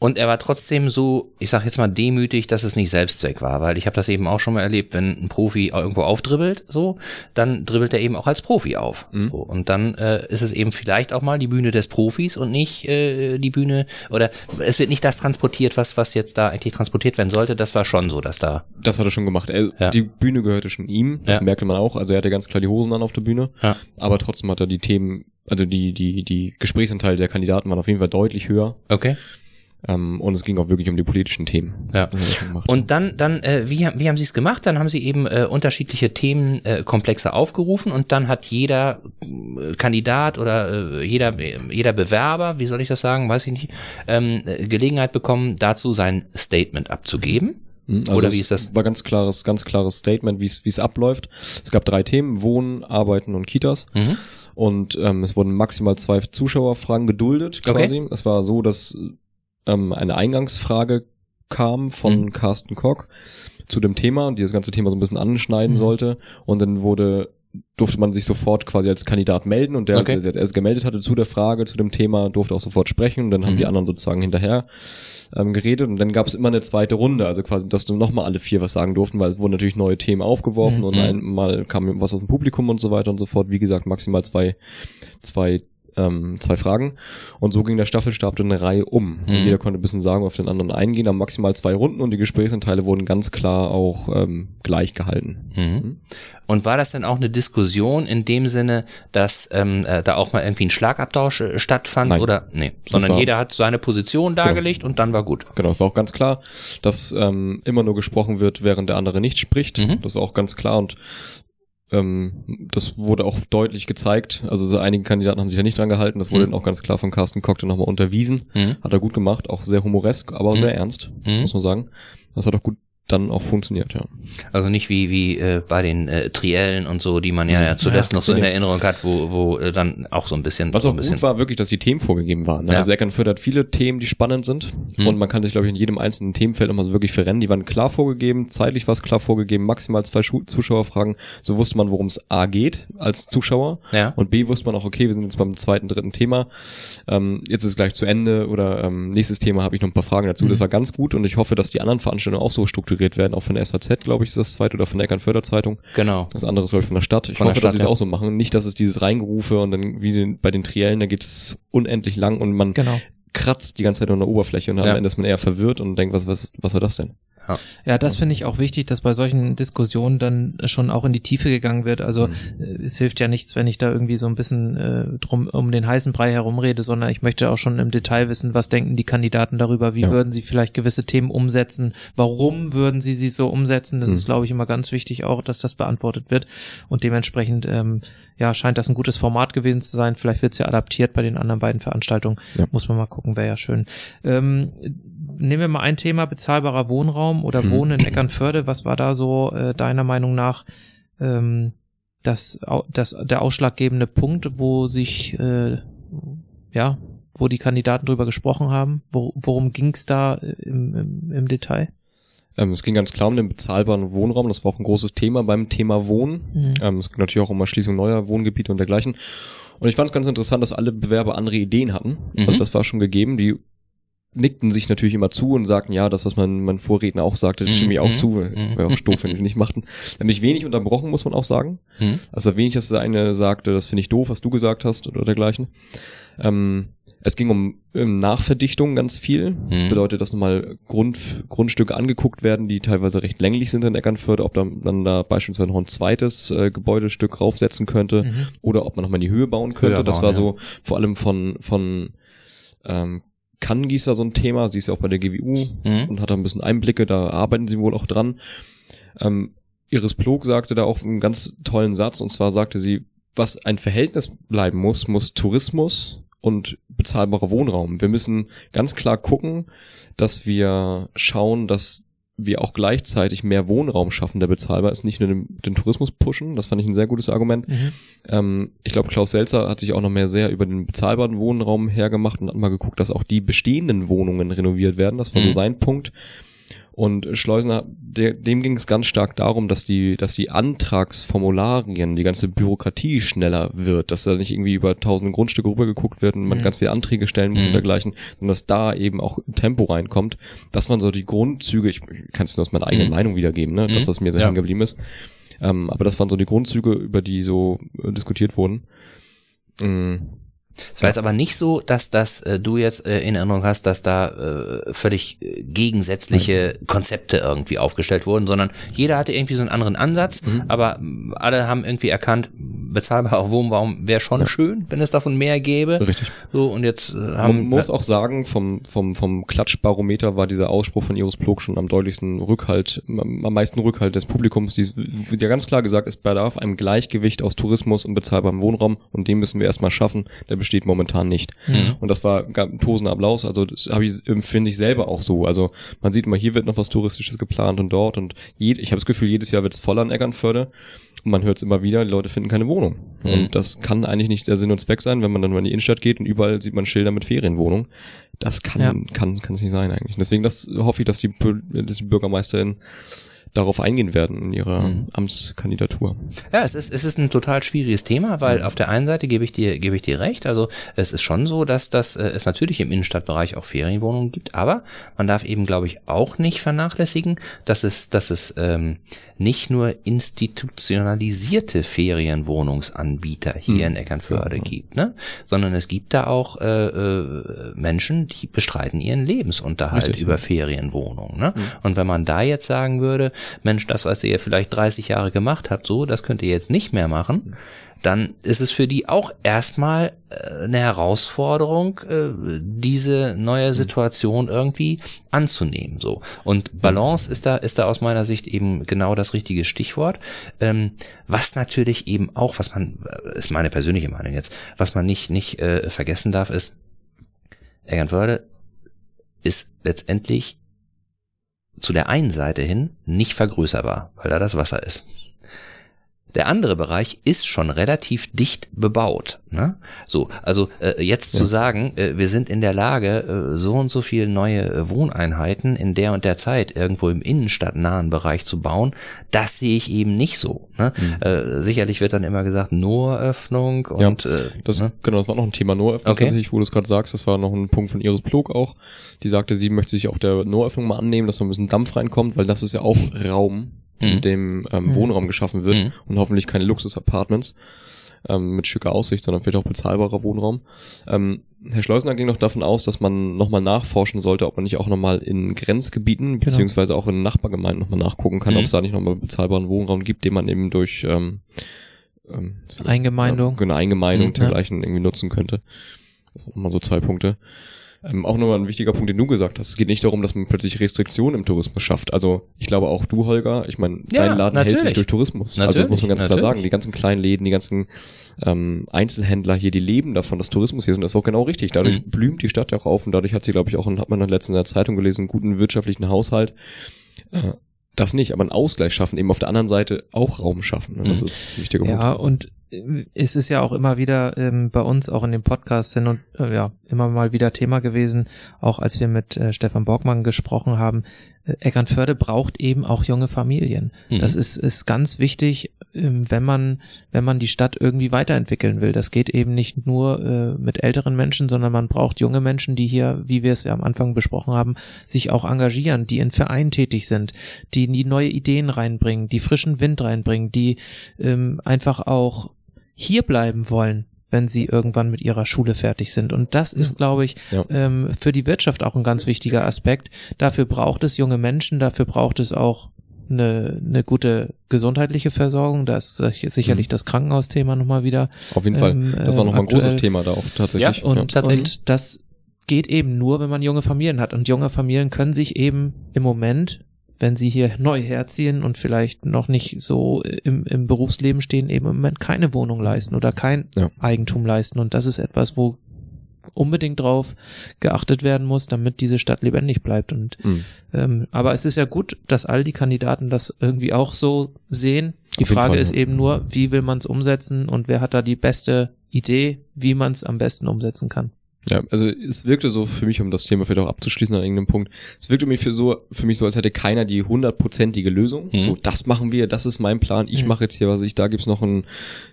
Und er war trotzdem so, ich sag jetzt mal demütig, dass es nicht Selbstzweck war, weil ich habe das eben auch schon mal erlebt, wenn ein Profi irgendwo aufdribbelt, so, dann dribbelt er eben auch als Profi auf. Mhm. So, und dann äh, ist es eben vielleicht auch mal die Bühne des Profis und nicht äh, die Bühne oder es wird nicht das transportiert, was was jetzt da eigentlich transportiert werden sollte. Das war schon so, dass da Das hat er schon gemacht. Er, Ja. Die Bühne gehörte schon ihm, das Ja. merkte man auch. Also er hatte ganz klar die Hosen an auf der Bühne, Ja. aber trotzdem hat er die Themen, also die, die, die Gesprächsanteile der Kandidaten waren auf jeden Fall deutlich höher. okay. Ähm, und es ging auch wirklich um die politischen Themen. Ja. Gemacht. Und dann, dann, äh, wie, haben- wie haben Sie es gemacht? Dann haben Sie eben äh, unterschiedliche Themenkomplexe äh, aufgerufen und dann hat jeder äh, Kandidat oder äh, jeder, äh, jeder Bewerber, wie soll ich das sagen, weiß ich nicht, ähm, äh, Gelegenheit bekommen, dazu sein Statement abzugeben. Mhm, Oder wie ist das? War ganz klares, ganz klares Statement, wie es wie es abläuft. Es gab drei Themen: Wohnen, Arbeiten und Kitas. Mhm. Und ähm, es wurden maximal zwei Zuschauerfragen geduldet Okay. quasi. Es war so, dass ähm, eine Eingangsfrage kam von Mhm. Carsten Koch zu dem Thema, die das ganze Thema so ein bisschen anschneiden Mhm. sollte. Und dann wurde durfte man sich sofort quasi als Kandidat melden und der, Okay. der, der es gemeldet hatte zu der Frage, zu dem Thema, durfte auch sofort sprechen und dann haben Mhm. die anderen sozusagen hinterher ähm, geredet und dann gab es immer eine zweite Runde, also quasi, dass du nochmal alle vier was sagen durften, weil es wurden natürlich neue Themen aufgeworfen Mhm. und einmal kam was aus dem Publikum und so weiter und so fort. Wie gesagt, maximal zwei, zwei ähm, zwei Fragen. Und so ging der Staffelstab in eine Reihe um. Mhm. jeder konnte ein bisschen sagen, auf den anderen eingehen, haben maximal zwei Runden und die Gesprächsanteile wurden ganz klar auch ähm, gleich gehalten. Mhm. Und war das denn auch eine Diskussion in dem Sinne, dass ähm, äh, da auch mal irgendwie ein Schlagabtausch äh, stattfand? Nein. Oder nee, sondern war- jeder hat seine Position dargelegt und dann war gut. Genau, es war auch ganz klar, dass ähm, immer nur gesprochen wird, während der andere nicht spricht. Mhm. Das war auch ganz klar und ähm, das wurde auch deutlich gezeigt. Also so einige Kandidaten haben sich ja nicht dran gehalten. Das wurde Mhm. dann auch ganz klar von Carsten Koch dann nochmal unterwiesen. Mhm. Hat er gut gemacht, auch sehr humoresk, aber auch Mhm. sehr ernst, Mhm. muss man sagen. Das hat auch gut dann auch funktioniert, ja. Also nicht wie wie äh, bei den äh, Triellen und so, die man ja, ja zuletzt Ja, noch so in nee. Erinnerung hat, wo wo äh, dann auch so ein bisschen Was so auch ein bisschen gut war, wirklich, dass die Themen vorgegeben waren. Ne? Ja. Also Eckernförde hat viele Themen, die spannend sind. Mhm. Und man kann sich, glaube ich, in jedem einzelnen Themenfeld immer so wirklich verrennen. Die waren klar vorgegeben, zeitlich war es klar vorgegeben, maximal zwei Zuschauerfragen. So wusste man, worum es A geht als Zuschauer. ja. Und B wusste man auch, okay, wir sind jetzt beim zweiten, dritten Thema. Ähm, jetzt ist es gleich zu Ende oder ähm, nächstes Thema habe ich noch ein paar Fragen dazu. Mhm. Das war ganz gut und ich hoffe, dass die anderen Veranstaltungen auch so strukturiert werden, auch von der SVZ, glaube ich, ist das zweite oder von der Eckernförder Zeitung. Genau. Das andere ist, glaube ich, von der Stadt. Ich Von hoffe, dass Stadt, sie es ja. auch so machen. Nicht, dass es dieses Reingerufe und dann wie den, bei den Triellen, da geht es unendlich lang und man Genau. kratzt die ganze Zeit an der Oberfläche und Ja. am Ende ist man eher verwirrt und denkt, was, was, was war das denn? Ja, das finde ich auch wichtig, dass bei solchen Diskussionen dann schon auch in die Tiefe gegangen wird. Also Mhm. äh, es hilft ja nichts, wenn ich da irgendwie so ein bisschen äh, drum um den heißen Brei herumrede, sondern ich möchte auch schon im Detail wissen, was denken die Kandidaten darüber, wie Ja. würden sie vielleicht gewisse Themen umsetzen, warum würden sie sie so umsetzen. Das Mhm. ist, glaube ich, immer ganz wichtig auch, dass das beantwortet wird. Und dementsprechend ähm, ja scheint das ein gutes Format gewesen zu sein. Vielleicht wird es ja adaptiert bei den anderen beiden Veranstaltungen. Ja. Muss man mal gucken, wäre ja schön. Ähm, nehmen wir mal ein Thema, bezahlbarer Wohnraum oder Mhm. Wohnen in Eckernförde. Was war da so äh, deiner Meinung nach ähm, das, das, der ausschlaggebende Punkt, wo sich, äh, ja, wo die Kandidaten drüber gesprochen haben? Wo, worum ging's da äh, im, im, im Detail? Ähm, es ging ganz klar um den bezahlbaren Wohnraum. Das war auch ein großes Thema beim Thema Wohnen. Mhm. Ähm, es ging natürlich auch um Erschließung neuer Wohngebiete und dergleichen. Und ich fand es ganz interessant, dass alle Bewerber andere Ideen hatten. Mhm. Also das war schon gegeben. Die nickten sich natürlich immer zu und sagten, ja, das, was mein, mein Vorredner auch sagte, das Mhm. stimme ich auch Mhm. zu. Mhm. Wäre auch doof, wenn sie es nicht machten. Nämlich wenig unterbrochen, muss man auch sagen. Mhm. Also wenig, dass der eine sagte, das finde ich doof, was du gesagt hast oder dergleichen. Ähm, es ging um ähm, Nachverdichtung ganz viel. Mhm. Bedeutet, dass nochmal Grund, Grundstücke angeguckt werden, die teilweise recht länglich sind in Eckernförde, ob dann, dann da beispielsweise noch ein zweites äh, Gebäudestück raufsetzen könnte Mhm. oder ob man nochmal in die Höhe bauen könnte. Höher das bauen, war ja. so vor allem von, von ähm, Kannengießer so ein Thema. Sie ist ja auch bei der GWU Mhm. und hat da ein bisschen Einblicke, da arbeiten sie wohl auch dran. Ähm, Iris Plog sagte da auch einen ganz tollen Satz, und zwar sagte sie, was ein Verhältnis bleiben muss, muss Tourismus und bezahlbarer Wohnraum. Wir müssen ganz klar gucken, dass wir schauen, dass wir auch gleichzeitig mehr Wohnraum schaffen, der bezahlbar ist, nicht nur den, den Tourismus pushen. Das fand ich ein sehr gutes Argument. Mhm. Ähm, ich glaube, Klaus Selzer hat sich auch noch mehr sehr über den bezahlbaren Wohnraum hergemacht und hat mal geguckt, dass auch die bestehenden Wohnungen renoviert werden. Das war so Mhm. sein Punkt. Und Schleusner, der, dem ging es ganz stark darum, dass die, dass die Antragsformularien, die ganze Bürokratie schneller wird, dass da nicht irgendwie über tausende Grundstücke rübergeguckt wird und man Mhm. ganz viele Anträge stellen muss Mhm. und dergleichen, sondern dass da eben auch Tempo reinkommt. Das waren so die Grundzüge, ich kann es nur aus meiner eigenen Mhm. Meinung wiedergeben, ne? das, Mhm. was mir sehr Ja. hängen geblieben ist. Ähm, aber das waren so die Grundzüge, über die so äh, diskutiert wurden. Mm, Es war jetzt aber nicht so, dass das äh, du jetzt äh, in Erinnerung hast, dass da äh, völlig äh, gegensätzliche Konzepte irgendwie aufgestellt wurden, sondern jeder hatte irgendwie so einen anderen Ansatz, Mhm. aber alle haben irgendwie erkannt, bezahlbarer Wohnraum wäre schon schön, wenn es davon mehr gäbe. Richtig. So, und jetzt äh, haben Man muss auch sagen, vom, vom, vom Klatschbarometer war dieser Ausspruch von Iris Plog schon am deutlichsten Rückhalt, am am meisten Rückhalt des Publikums, die wird ja ganz klar gesagt, es bedarf einem Gleichgewicht aus Tourismus und bezahlbarem Wohnraum und den müssen wir erstmal schaffen, der besteht momentan nicht. Mhm. Und das war ga- ein tosender Applaus, also das habe ich, empfinde ich selber auch so. Also man sieht immer, hier wird noch was Touristisches geplant und dort und jed, ich habe das Gefühl, jedes Jahr wird es voll an Eckernförde und man hört es immer wieder, die Leute finden keine Wohnung. Mhm. Und das kann eigentlich nicht der Sinn und Zweck sein, wenn man dann mal in die Innenstadt geht und überall sieht man Schilder mit Ferienwohnung. Das kann Ja. kann kann es nicht sein eigentlich. Deswegen das hoffe ich, dass die, dass die Bürgermeisterin darauf eingehen werden in ihrer Mhm. Amtskandidatur. Ja, es ist, es ist ein total schwieriges Thema, weil auf der einen Seite gebe ich dir, gebe ich dir recht. Also es ist schon so, dass das, äh, es natürlich im Innenstadtbereich auch Ferienwohnungen gibt, aber man darf eben, glaube ich, auch nicht vernachlässigen, dass es, dass es ähm, nicht nur institutionalisierte Ferienwohnungsanbieter hier Hm. in Eckernförde gibt, ne? Sondern es gibt da auch äh, äh, Menschen, die bestreiten ihren Lebensunterhalt Richtig, über. Ferienwohnungen. Ne? Mhm. Und wenn man da jetzt sagen würde, Mensch, das, was ihr vielleicht 30 Jahre gemacht habt, so, das könnt ihr jetzt nicht mehr machen, dann ist es für die auch erstmal äh, eine Herausforderung, äh, diese neue Situation irgendwie anzunehmen. So und Balance ist da ist da aus meiner Sicht eben genau das richtige Stichwort. Ähm, was natürlich eben auch, was man äh, ist meine persönliche Meinung jetzt, was man nicht nicht vergessen darf, ist Eckernförde ist letztendlich zu der einen Seite hin nicht vergrößerbar, weil da das Wasser ist. Der andere Bereich ist schon relativ dicht bebaut. Ne? So, also äh, jetzt Ja. zu sagen, äh, wir sind in der Lage, äh, so und so viel neue äh, Wohneinheiten in der und der Zeit irgendwo im innenstadtnahen Bereich zu bauen, das sehe ich eben nicht so. Ne? Mhm. Äh, sicherlich wird dann immer gesagt, nur Öffnung Ja, und äh, Das, ne? genau, das war noch ein Thema Noeröffnung Okay. tatsächlich, wo du es gerade sagst. Das war noch ein Punkt von Iris Plog auch. Die sagte, sie möchte sich auch der Noeröffnung mal annehmen, dass noch ein bisschen Dampf reinkommt, weil das ist ja auch Raum, Mhm. in dem ähm, Mhm. Wohnraum geschaffen wird Mhm. und hoffentlich keine Luxus-Apartments ähm, mit schicker Aussicht, sondern vielleicht auch bezahlbarer Wohnraum. Ähm, Herr Schleusner ging noch davon aus, dass man nochmal nachforschen sollte, ob man nicht auch nochmal in Grenzgebieten, beziehungsweise auch in Nachbargemeinden nochmal nachgucken kann, Mhm. ob es da nicht nochmal bezahlbaren Wohnraum gibt, den man eben durch ähm, ähm, Eingemeindung. ja, genau, Eingemeindung Mhm, dergleichen irgendwie nutzen könnte. Das sind nochmal so zwei Punkte. Ähm, auch nochmal ein wichtiger Punkt, den du gesagt hast. Es geht nicht darum, dass man plötzlich Restriktionen im Tourismus schafft. Also ich glaube auch du, Holger, ich meine, Ja, dein Laden hält sich natürlich. durch Tourismus. also Natürlich, das muss man ganz klar natürlich. sagen. Die ganzen kleinen Läden, die ganzen ähm, Einzelhändler hier, die leben davon, dass Tourismus hier ist. Und das ist auch genau richtig. Dadurch Mhm. blüht die Stadt ja auch auf und dadurch hat sie, glaube ich, auch, und hat man dann letztens in der Zeitung gelesen, einen guten wirtschaftlichen Haushalt. Äh, das nicht, aber einen Ausgleich schaffen, eben auf der anderen Seite auch Raum schaffen. Das Mhm. ist ein wichtiger Punkt. Ja, und es ist ja auch immer wieder ähm, bei uns auch in dem Podcast hin und äh, ja, immer mal wieder Thema gewesen, auch als wir mit äh, Stefan Borgmann gesprochen haben. Äh, Eckernförde braucht eben auch junge Familien. Mhm. Das ist, ist ganz wichtig, ähm, wenn man, wenn man die Stadt irgendwie weiterentwickeln will. Das geht eben nicht nur äh, mit älteren Menschen, sondern man braucht junge Menschen, die hier, wie wir es ja am Anfang besprochen haben, sich auch engagieren, die in Vereinen tätig sind, die die neue Ideen reinbringen, die frischen Wind reinbringen, die ähm, einfach auch hier bleiben wollen, wenn sie irgendwann mit ihrer Schule fertig sind. Und das ist, glaube ich, Ja. ähm, für die Wirtschaft auch ein ganz wichtiger Aspekt. Dafür braucht es junge Menschen, dafür braucht es auch eine, eine gute gesundheitliche Versorgung. Da ist sich- sicherlich Mhm. das Krankenhausthema nochmal wieder. Auf jeden Fall. ähm, Das war äh, nochmal ein großes. Thema da auch tatsächlich. Ja, Und, Ja, tatsächlich. und das geht eben nur, wenn man junge Familien hat. Und junge Familien können sich eben im Moment, wenn sie hier neu herziehen und vielleicht noch nicht so im, im Berufsleben stehen, eben im Moment keine Wohnung leisten oder kein Ja. Eigentum leisten. Und das ist etwas, wo unbedingt drauf geachtet werden muss, damit diese Stadt lebendig bleibt. Und Mhm. ähm, aber es ist ja gut, dass all die Kandidaten das irgendwie auch so sehen. Die Auf Frage ist eben nur, wie will man es umsetzen und wer hat da die beste Idee, wie man es am besten umsetzen kann. Ja, also es wirkte so für mich, um das Thema vielleicht auch abzuschließen an irgendeinem Punkt, es wirkte mir für so, für mich so, als hätte keiner die hundertprozentige Lösung. Mhm. So, das machen wir, das ist mein Plan, ich Mhm. mache jetzt hier was, ich, da gibt's noch ein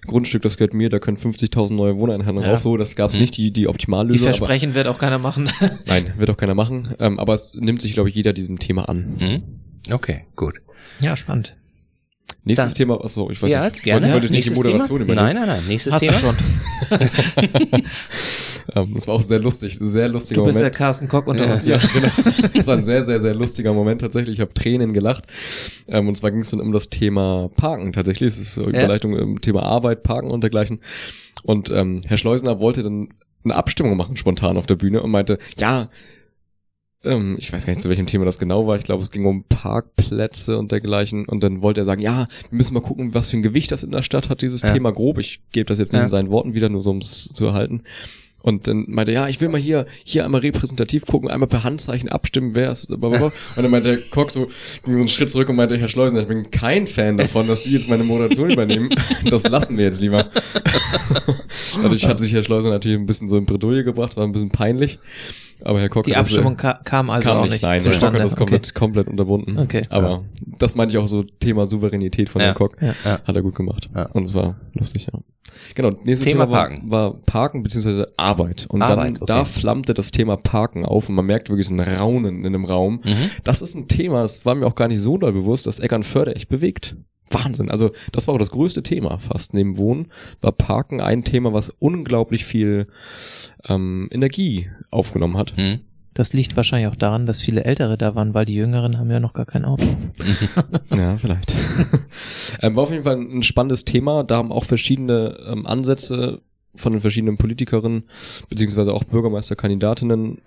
Grundstück, das gehört mir, da können 50.000 neue Wohneinheiten Ja. rauf, so, das gab's Mhm. nicht, die, die Die Optimallösung. aber, Versprechen wird auch keiner machen. [LAUGHS] nein, wird auch keiner machen, ähm, aber es nimmt sich, glaube ich, jeder diesem Thema an. Mhm. Okay, gut. ja, spannend. Nächstes Dann- Thema, achso, ich weiß ja, nicht. gerne. Wollte, wollte ich nicht die Moderation Thema? übernehmen. Nein, nein, nein. Nächstes Hast Thema. du schon. [LAUGHS] [LAUGHS] Ähm, das war auch sehr lustig, sehr lustiger Du bist der Moment. Carsten Koch unter uns. Ja, genau. Das war ein sehr, sehr, sehr lustiger Moment tatsächlich. Ich habe Tränen gelacht. Ähm, und zwar ging es dann um das Thema Parken tatsächlich. Es ist Überleitung im Thema Arbeit, Parken und dergleichen. Und ähm, Herr Schleusener wollte dann eine Abstimmung machen spontan auf der Bühne und meinte, ja, ähm, ich weiß gar nicht, zu welchem Thema das genau war. Ich glaube, es ging um Parkplätze und dergleichen. Und dann wollte er sagen, ja, wir müssen mal gucken, was für ein Gewicht das in der Stadt hat, dieses Ja. Thema grob. Ich gebe das jetzt nicht Ja. in seinen Worten wieder, nur so um es zu erhalten. Und dann meinte er, ja, ich will mal hier, hier einmal repräsentativ gucken, einmal per Handzeichen abstimmen, wer ist, blablabla. [LAUGHS] Und dann meinte der Koch so, ging so einen Schritt zurück und meinte, Herr Schleusener, ich bin kein Fan davon, dass Sie jetzt meine Moderation [LAUGHS] übernehmen. Das lassen wir jetzt lieber. [LAUGHS] Dadurch hat sich Herr Schleusener natürlich ein bisschen so in Bredouille gebracht, war ein bisschen peinlich. Aber Herr Koch Die hat das, äh, Abstimmung ka kam also kam auch nicht, nein, Herr Koch zustande. hat das komplett, komplett unterbunden. Okay. Aber das meinte ich auch so Thema Souveränität von Ja. Herrn Koch. Ja. Ja. Hat er gut gemacht. Ja. Und es war lustig, ja. Genau, nächstes Thema Thema, war, Parken. war Parken beziehungsweise Arbeit. Und Arbeit, dann okay. da flammte das Thema Parken auf und man merkt wirklich so ein Raunen in einem Raum. Mhm. Das ist ein Thema, das war mir auch gar nicht so doll bewusst, dass Eckernförde echt bewegt. Wahnsinn. Also das war auch das größte Thema fast neben Wohnen. War Parken ein Thema, was unglaublich viel ähm, Energie aufgenommen hat. Mhm. Das liegt wahrscheinlich auch daran, dass viele Ältere da waren, weil die Jüngeren haben ja noch gar kein Auto. [LAUGHS] Ja, vielleicht. [LAUGHS] ähm, war auf jeden Fall ein spannendes Thema. Da haben auch verschiedene ähm, Ansätze von den verschiedenen Politikerinnen beziehungsweise auch Bürgermeisterkandidatinnen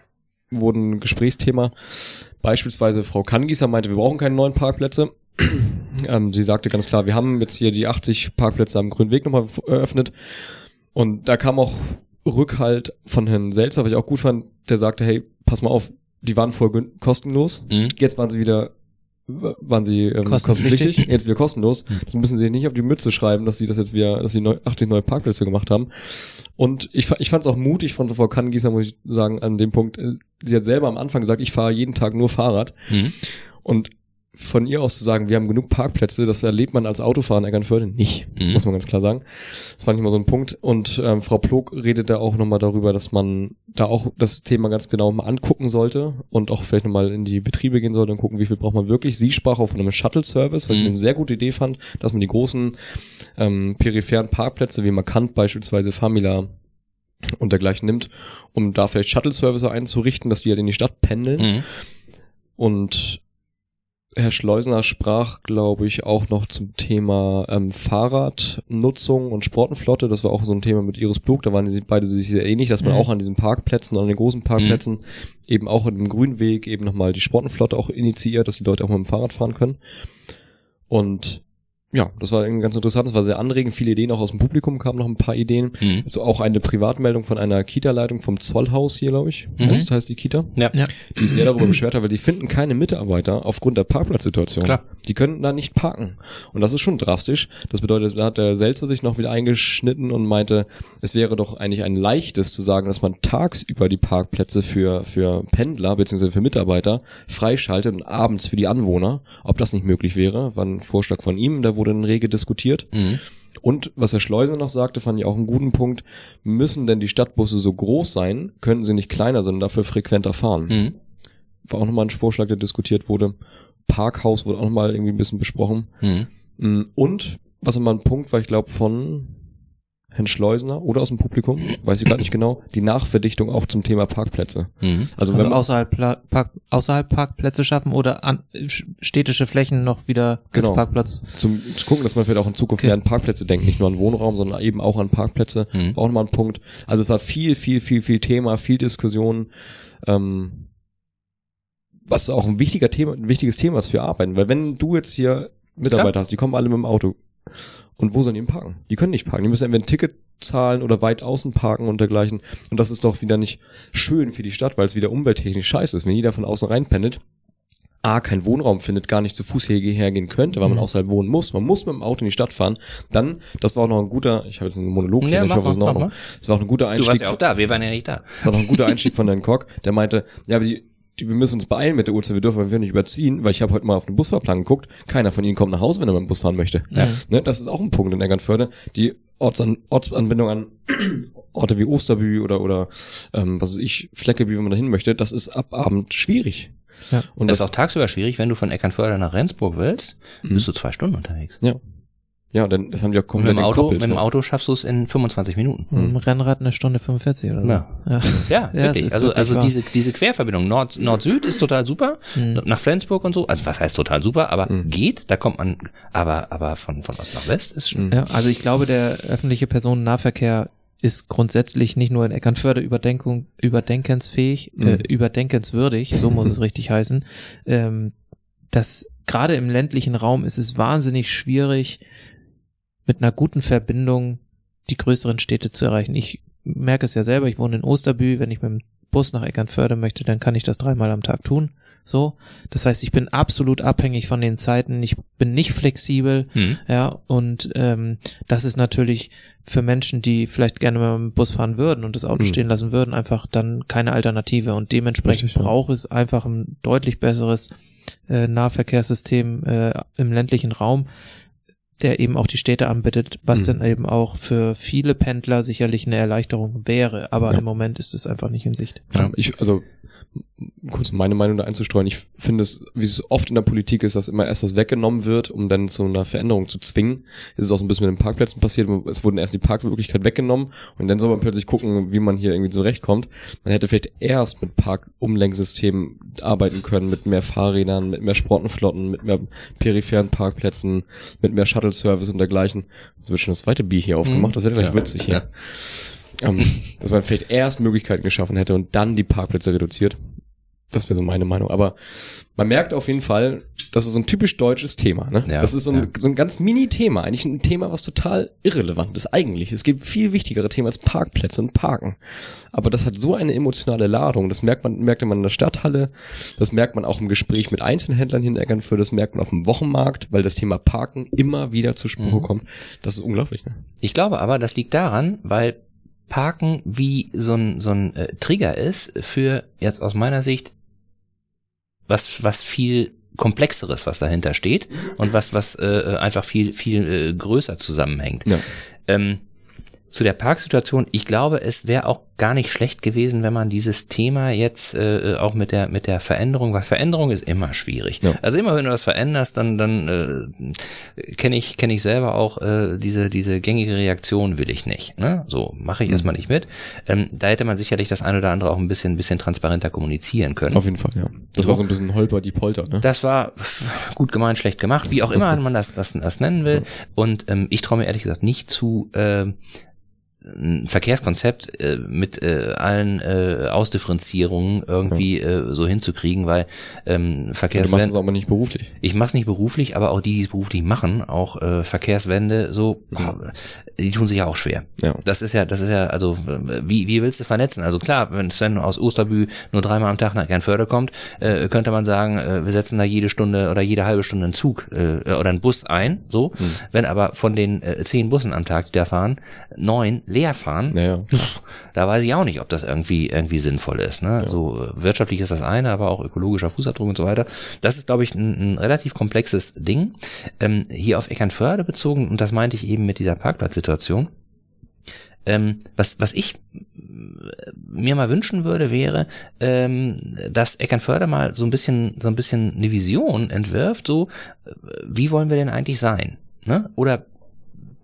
wurden Gesprächsthema. Beispielsweise Frau Kangieser meinte, wir brauchen keine neuen Parkplätze. [CLEARS THROAT] ähm, sie sagte ganz klar, wir haben jetzt hier die 80 Parkplätze am Grünen Weg nochmal eröffnet. Und da kam auch Rückhalt von Herrn Selzer, was ich auch gut fand. Der sagte, hey, pass mal auf, die waren vorher kostenlos. Mhm. Jetzt waren sie wieder waren sie ähm, Kostenpflichtig. [LAUGHS] jetzt wieder kostenlos. Hm. Das müssen sie nicht auf die Mütze schreiben, dass sie das jetzt wieder, dass sie neu, 80 neue Parkplätze gemacht haben. Und ich, ich fand es auch mutig von Frau Kannengießer, muss ich sagen, an dem Punkt. äh, Sie hat selber am Anfang gesagt, ich fahre jeden Tag nur Fahrrad. Mhm. Und von ihr aus zu sagen, wir haben genug Parkplätze, das erlebt man als Autofahrer in Eckernförde nicht, Mhm. muss man ganz klar sagen. Das fand ich mal so ein Punkt. Und ähm, Frau Plog redet da auch nochmal darüber, dass man da auch das Thema ganz genau mal angucken sollte und auch vielleicht nochmal in die Betriebe gehen sollte und gucken, wie viel braucht man wirklich. Sie sprach auch von einem Shuttle-Service, was ich Mhm. eine sehr gute Idee fand, dass man die großen ähm, peripheren Parkplätze wie Markant beispielsweise, Famila und dergleichen nimmt, um da vielleicht Shuttle-Service einzurichten, dass die halt in die Stadt pendeln. Mhm. Und Herr Schleusener sprach, glaube ich, auch noch zum Thema ähm, Fahrradnutzung und Sportenflotte. Das war auch so ein Thema mit Iris Plug. Da waren sie beide sich sehr ähnlich, dass man Mhm. auch an diesen Parkplätzen, an den großen Parkplätzen, eben auch in dem Grünweg eben nochmal die Sportenflotte auch initiiert, dass die Leute auch mit dem Fahrrad fahren können. Und ja, das war irgendwie ganz interessant. Das war sehr anregend. Viele Ideen auch aus dem Publikum kamen noch ein paar Ideen. Mhm. Also auch eine Privatmeldung von einer Kita-Leitung vom Zollhaus hier, glaube ich. Mhm. Das heißt die Kita Ja. Ja. die sich sehr darüber beschwert hat, weil die finden keine Mitarbeiter aufgrund der Parkplatzsituation. Klar. Die können da nicht parken. Und das ist schon drastisch. Das bedeutet, da hat der Selzer sich noch wieder eingeschnitten und meinte, es wäre doch eigentlich ein leichtes zu sagen, dass man tagsüber die Parkplätze für, für Pendler bzw. für Mitarbeiter freischaltet und abends für die Anwohner. Ob das nicht möglich wäre, war ein Vorschlag von ihm, da wurde in rege diskutiert. Mhm. Und was Herr Schleuser noch sagte, fand ich auch einen guten Punkt. Müssen denn die Stadtbusse so groß sein, können sie nicht kleiner, sondern dafür frequenter fahren Mhm. war auch nochmal ein Vorschlag, der diskutiert wurde. Parkhaus wurde auch nochmal irgendwie ein bisschen besprochen. Mhm. Mm, Und, was nochmal ein Punkt war, ich glaube, von Herrn Schleusener oder aus dem Publikum, weiß ich gerade nicht genau, die Nachverdichtung auch zum Thema Parkplätze. Mhm. Also, Also außerhalb, Pla Park außerhalb Parkplätze schaffen oder an, sch- städtische Flächen noch wieder als Genau. Parkplatz. zum zu gucken, dass man vielleicht auch in Zukunft Okay. mehr an Parkplätze denkt, nicht nur an Wohnraum, sondern eben auch an Parkplätze. Mhm. Auch nochmal ein Punkt. Also es war viel, viel, viel, viel Thema, viel Diskussion. Ähm, was auch ein wichtiger Thema, ein wichtiges Thema ist für Arbeiten. Weil wenn du jetzt hier Mitarbeiter hast, die kommen alle mit dem Auto. Und wo sollen die denn parken? Die können nicht parken. Die müssen entweder ein Ticket zahlen oder weit außen parken und dergleichen. Und das ist doch wieder nicht schön für die Stadt, weil es wieder umwelttechnisch scheiße ist. Wenn jeder von außen reinpendelt, A, kein Wohnraum findet, gar nicht zu Fuß her- hergehen könnte, weil man Mhm. außerhalb wohnen muss. Man muss mit dem Auto in die Stadt fahren. Dann, das war auch noch ein guter, ich habe jetzt einen Monolog, Ja, drin, ich hoffe, es ist mal. Das war auch ein guter Du Einstieg. warst ja auch da, wir waren ja nicht da. Das war noch ein guter Einstieg von Herrn Koch, der meinte, ja, die, wir müssen uns beeilen mit der Uhrzeit, wir dürfen wir nicht überziehen, weil ich habe heute mal auf den Busfahrplan geguckt, keiner von ihnen kommt nach Hause, wenn er mit dem Bus fahren möchte. Ja. Ne, das ist auch ein Punkt in Eckernförde. Die Ortsan Ortsanbindung an [CLEARS THROAT] Orte wie Osterbü oder, oder ähm, was weiß ich, Fleckeby, wenn man da hin möchte, das ist ab Abend schwierig. Ja. Und das das, ist auch tagsüber schwierig, wenn du von Eckernförde nach Rendsburg willst, Mhm. bist du zwei Stunden unterwegs. ja. Ja, denn das haben die auch Und komplett mit dem Auto, mit dem ne? Auto schaffst du es in 25 Minuten. Im Rennrad eine Stunde 45 oder so. Ja. Ja. Ja, Ja, wirklich. Also, wirklich also wahr. diese, diese Querverbindung Nord, Nord-Süd ist total super. Mhm. Nach Flensburg und so. Also, was heißt total super? Aber Mhm. geht. Da kommt man, aber, aber von, von Ost nach West ist schon. Mhm. Ja, also ich glaube, der öffentliche Personennahverkehr ist grundsätzlich nicht nur in Eckernförde Überdenkung, überdenkensfähig, äh, Mhm. überdenkenswürdig, so muss es richtig heißen. Ähm, dass gerade im ländlichen Raum ist es wahnsinnig schwierig, mit einer guten Verbindung die größeren Städte zu erreichen. Ich merke es ja selber, ich wohne in Osterbü, wenn ich mit dem Bus nach Eckernförde möchte, dann kann ich das dreimal am Tag tun. So. Das heißt, ich bin absolut abhängig von den Zeiten, ich bin nicht flexibel, Hm. ja, und ähm, das ist natürlich für Menschen, die vielleicht gerne mal mit dem Bus fahren würden und das Auto Mhm. stehen lassen würden, einfach dann keine Alternative. Und dementsprechend Richtig, ja. braucht es einfach ein deutlich besseres äh, Nahverkehrssystem äh, im ländlichen Raum, der eben auch die Städte anbietet, was Mhm. dann eben auch für viele Pendler sicherlich eine Erleichterung wäre. Aber Ja. im Moment ist es einfach nicht in Sicht. Ja, ich, also kurz meine Meinung da einzustreuen, ich finde es, wie es oft in der Politik ist, dass immer erst das weggenommen wird, um dann zu einer Veränderung zu zwingen. Es ist auch so ein bisschen mit den Parkplätzen passiert, es wurden erst die Parkmöglichkeit weggenommen und dann soll man plötzlich gucken, wie man hier irgendwie zurechtkommt. Man hätte vielleicht erst mit Parkumlenksystemen arbeiten können, mit mehr Fahrrädern, mit mehr Sportenflotten, mit mehr peripheren Parkplätzen, mit mehr Shuttle-Service und dergleichen. Es wird schon das zweite Bier hier aufgemacht, das wäre gleich Ja. witzig hier. Ähm, dass man vielleicht erst Möglichkeiten geschaffen hätte und dann die Parkplätze reduziert. Das wäre so meine Meinung. Aber man merkt auf jeden Fall, das ist so ein typisch deutsches Thema. Ne? Ja, das ist so ein, ja. so ein ganz Mini-Thema. Eigentlich ein Thema, was total irrelevant ist eigentlich. Es gibt viel wichtigere Themen als Parkplätze und Parken. Aber das hat so eine emotionale Ladung. Das merkt man, merkte man in der Stadthalle. Das merkt man auch im Gespräch mit Einzelhändlern hier in Eckernförde. Das merkt man auf dem Wochenmarkt, weil das Thema Parken immer wieder zur Sprache Mhm. kommt. Das ist unglaublich. Ne? Ich glaube aber, das liegt daran, weil Parken wie so ein, so ein äh, Trigger ist für jetzt aus meiner Sicht was, was viel komplexeres, was dahinter steht und was, was äh, einfach viel, viel äh, größer zusammenhängt. Ja. Ähm, zu der Parksituation, ich glaube, es wäre auch gar nicht schlecht gewesen, wenn man dieses Thema jetzt äh, auch mit der mit der Veränderung, weil Veränderung ist immer schwierig. Ja. Also immer wenn du was veränderst, dann dann äh, kenne ich kenne ich selber auch äh, diese diese gängige Reaktion will ich nicht. Ne? So mache ich Mhm. erstmal nicht mit. Ähm, da hätte man sicherlich das eine oder andere auch ein bisschen bisschen transparenter kommunizieren können. Auf jeden Fall, ja. Das So. war so ein bisschen holper die Polter. Ne? Das war gut gemeint, schlecht gemacht, wie auch immer [LAUGHS] man das, das, das nennen will. Und ähm, ich traue mir ehrlich gesagt nicht zu, äh, ein Verkehrskonzept äh, mit äh, allen äh, Ausdifferenzierungen irgendwie äh, so hinzukriegen, weil ähm, du machst Verkehrswende, es aber nicht beruflich. ich mache es nicht beruflich, aber auch die, die es beruflich machen, auch äh, Verkehrswende, so, die tun sich ja auch schwer. Ja. Das ist ja, das ist ja, also äh, wie, wie willst du vernetzen? Also klar, wenn Sven aus Osterbü nur dreimal am Tag nach Gernförde kommt, äh, könnte man sagen, äh, wir setzen da jede Stunde oder jede halbe Stunde einen Zug äh, oder einen Bus ein. So, Hm. wenn aber von den äh, zehn Bussen am Tag, die da fahren, neun leer fahren, Naja. da weiß ich auch nicht, ob das irgendwie irgendwie sinnvoll ist. Ne? So äh, wirtschaftlich ist das eine, aber auch ökologischer Fußabdruck und so weiter. Das ist, glaube ich, ein, ein relativ komplexes Ding. Ähm, hier auf Eckernförde bezogen, und das meinte ich eben mit dieser Parkplatzsituation. Ähm, was, was ich äh, mir mal wünschen würde, wäre, ähm, dass Eckernförde mal so ein bisschen, so ein bisschen eine Vision entwirft, so, äh, wie wollen wir denn eigentlich sein? Ne? Oder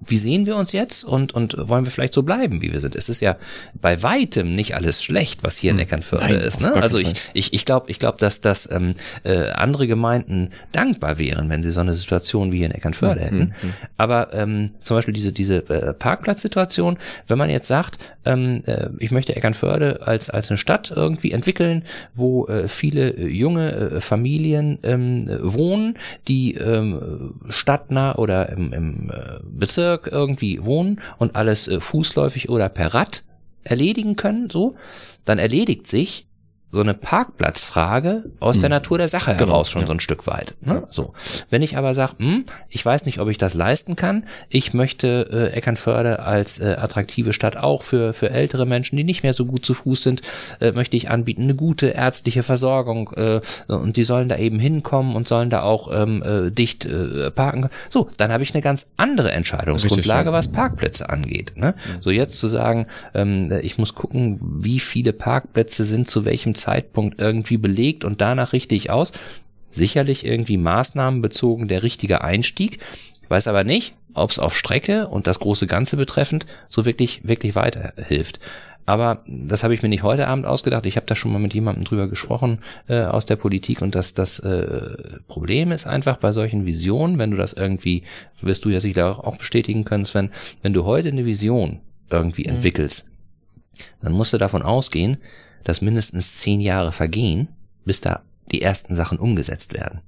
wie sehen wir uns jetzt und, und wollen wir vielleicht so bleiben, wie wir sind? Es ist ja bei weitem nicht alles schlecht, was hier in Hm. Eckernförde Nein, ist. Ne? Also ich, ich, ich glaube, ich glaub, dass, dass ähm, äh, andere Gemeinden dankbar wären, wenn sie so eine Situation wie hier in Eckernförde hätten. Hm, hm. Aber ähm, zum Beispiel diese, diese äh, Parkplatzsituation, wenn man jetzt sagt, ähm, äh, ich möchte Eckernförde als, als eine Stadt irgendwie entwickeln, wo äh, viele äh, junge äh, Familien ähm, äh, wohnen, die ähm, stadtnah oder im, im äh, Bezirk irgendwie wohnen und alles äh, fußläufig oder per Rad erledigen können, so, dann erledigt sich so eine Parkplatzfrage aus der Hm. Natur der Sache Genau, heraus schon ja. so ein Stück weit. Ne? So. Wenn ich aber sage, hm, ich weiß nicht, ob ich das leisten kann, ich möchte äh, Eckernförde als äh, attraktive Stadt auch für, für ältere Menschen, die nicht mehr so gut zu Fuß sind, äh, möchte ich anbieten, eine gute ärztliche Versorgung äh, und die sollen da eben hinkommen und sollen da auch ähm, äh, dicht äh, parken. So, dann habe ich eine ganz andere Entscheidungsgrundlage, was Parkplätze angeht. Ne? So jetzt zu sagen, ähm, ich muss gucken, wie viele Parkplätze sind zu welchem Zeitpunkt irgendwie belegt und danach richte ich aus. Sicherlich irgendwie maßnahmenbezogen der richtige Einstieg. Ich weiß aber nicht, ob es auf Strecke und das große Ganze betreffend so wirklich, wirklich weiterhilft. Aber das habe ich mir nicht heute Abend ausgedacht. Ich habe da schon mal mit jemandem drüber gesprochen äh, aus der Politik und das, das äh, Problem ist einfach bei solchen Visionen, wenn du das irgendwie, wirst du ja sicher auch bestätigen können, Sven, wenn du heute eine Vision irgendwie Mhm. entwickelst, dann musst du davon ausgehen, dass mindestens zehn Jahre vergehen, bis da die ersten Sachen umgesetzt werden.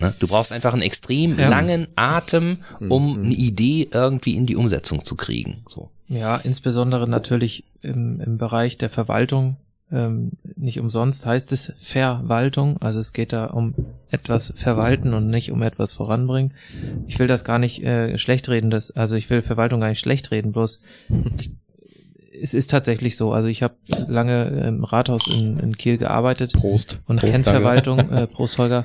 Ne? Du brauchst einfach einen extrem Ja. langen Atem, um Mhm. eine Idee irgendwie in die Umsetzung zu kriegen. So. Ja, insbesondere natürlich im, im Bereich der Verwaltung. Ähm, nicht umsonst heißt es Verwaltung. Also es geht da um etwas verwalten und nicht um etwas voranbringen. Ich will das gar nicht äh, schlecht reden. Das, also ich will Verwaltung gar nicht schlecht reden. Bloß ich, [LAUGHS] es ist tatsächlich so. Also ich habe lange im Rathaus in, in Kiel gearbeitet Prost. und Prost, kennt danke. Verwaltung. [LAUGHS] Äh, Prost Holger.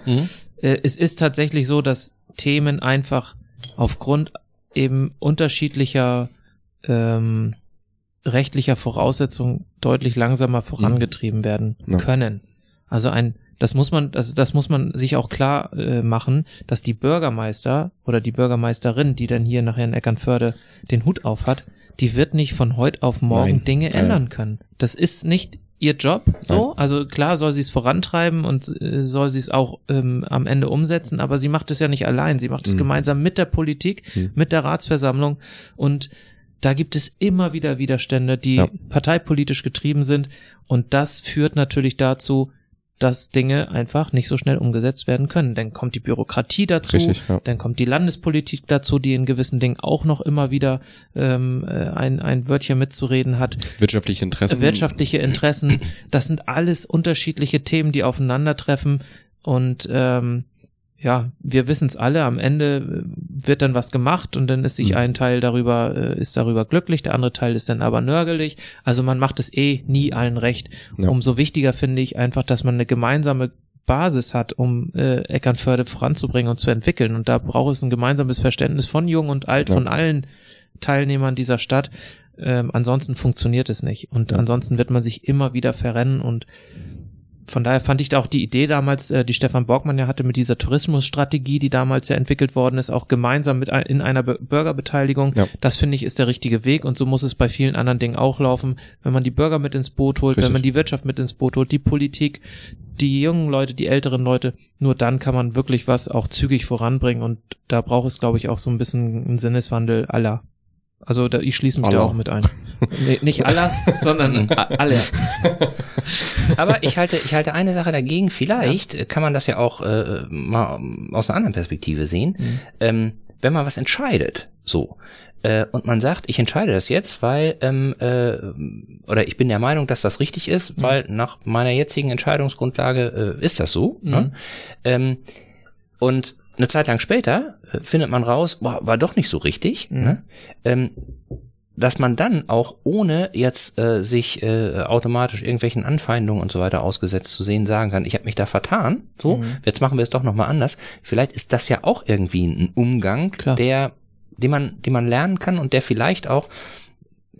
Äh, es ist tatsächlich so, dass Themen einfach aufgrund eben unterschiedlicher ähm, rechtlicher Voraussetzungen deutlich langsamer vorangetrieben werden Ja. können. Also ein, das muss man, das, das muss man sich auch klar äh, machen, dass die Bürgermeister oder die Bürgermeisterin, die dann hier nachher in Eckernförde den Hut auf hat, die wird nicht von heute auf morgen Nein. Dinge ja. ändern können. Das ist nicht ihr Job so. Nein. Also klar soll sie es vorantreiben und äh, soll sie es auch ähm, am Ende umsetzen, aber sie macht es ja nicht allein. Sie macht es Mhm. gemeinsam mit der Politik, Mhm. mit der Ratsversammlung und da gibt es immer wieder Widerstände, die Ja. parteipolitisch getrieben sind und das führt natürlich dazu, dass Dinge einfach nicht so schnell umgesetzt werden können. Dann kommt die Bürokratie dazu, Richtig, ja. dann kommt die Landespolitik dazu, die in gewissen Dingen auch noch immer wieder ähm, äh, ein, ein Wörtchen mitzureden hat. Wirtschaftliche Interessen. Wirtschaftliche Interessen, das sind alles unterschiedliche Themen, die aufeinandertreffen und ähm, ja, wir wissen es alle, am Ende äh, wird dann was gemacht und dann ist sich Mhm. ein Teil darüber, äh, ist darüber glücklich, der andere Teil ist dann aber nörgelig. Also man macht es eh nie allen recht. Ja. Umso wichtiger finde ich einfach, dass man eine gemeinsame Basis hat, um äh, Eckernförde voranzubringen und zu entwickeln. Und da braucht es ein gemeinsames Verständnis von Jung und Alt, Ja. von allen Teilnehmern dieser Stadt. Ähm, ansonsten funktioniert es nicht. Und Ja. ansonsten wird man sich immer wieder verrennen und von daher fand ich da auch die Idee damals, äh, die Stefan Borgmann ja hatte mit dieser Tourismusstrategie, die damals ja entwickelt worden ist, auch gemeinsam mit in einer Bü- Bürgerbeteiligung. Ja. Das finde ich ist der richtige Weg und so muss es bei vielen anderen Dingen auch laufen. Wenn man die Bürger mit ins Boot holt, Richtig. wenn man die Wirtschaft mit ins Boot holt, die Politik, die jungen Leute, die älteren Leute, nur dann kann man wirklich was auch zügig voranbringen und da braucht es, glaube ich, auch so ein bisschen einen Sinneswandel aller. Also da, ich schließe mich da Allah. auch mit ein. nee, nicht [LAUGHS] alles, sondern a- alle. [LAUGHS] Aber ich halte, ich halte eine Sache dagegen. Vielleicht äh, kann man das ja auch äh, mal aus einer anderen Perspektive sehen. Mhm. Ähm, wenn man was entscheidet, so, äh, und man sagt, ich entscheide das jetzt, weil, ähm, äh, oder ich bin der Meinung, dass das richtig ist, Mhm. weil nach meiner jetzigen Entscheidungsgrundlage äh, ist das so. Mhm. Ne? Ähm, und eine Zeit lang später äh, findet man raus, boah, war doch nicht so richtig. Mhm. Ne? Ähm, dass man dann auch ohne jetzt äh, sich äh, automatisch irgendwelchen Anfeindungen und so weiter ausgesetzt zu sehen sagen kann, ich habe mich da vertan, so, Mhm. jetzt machen wir es doch nochmal anders. Vielleicht ist das ja auch irgendwie ein Umgang, Klar. der, den man, den man lernen kann und der vielleicht auch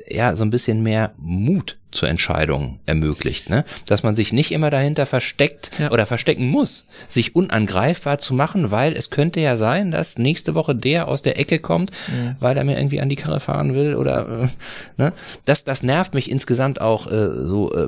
ja so ein bisschen mehr Mut zur Entscheidung ermöglicht, ne? Dass man sich nicht immer dahinter versteckt Ja. oder verstecken muss, sich unangreifbar zu machen, weil es könnte ja sein, dass nächste Woche der aus der Ecke kommt, Mhm. weil er mir irgendwie an die Karre fahren will oder äh, ne? Das das nervt mich insgesamt auch äh, so äh,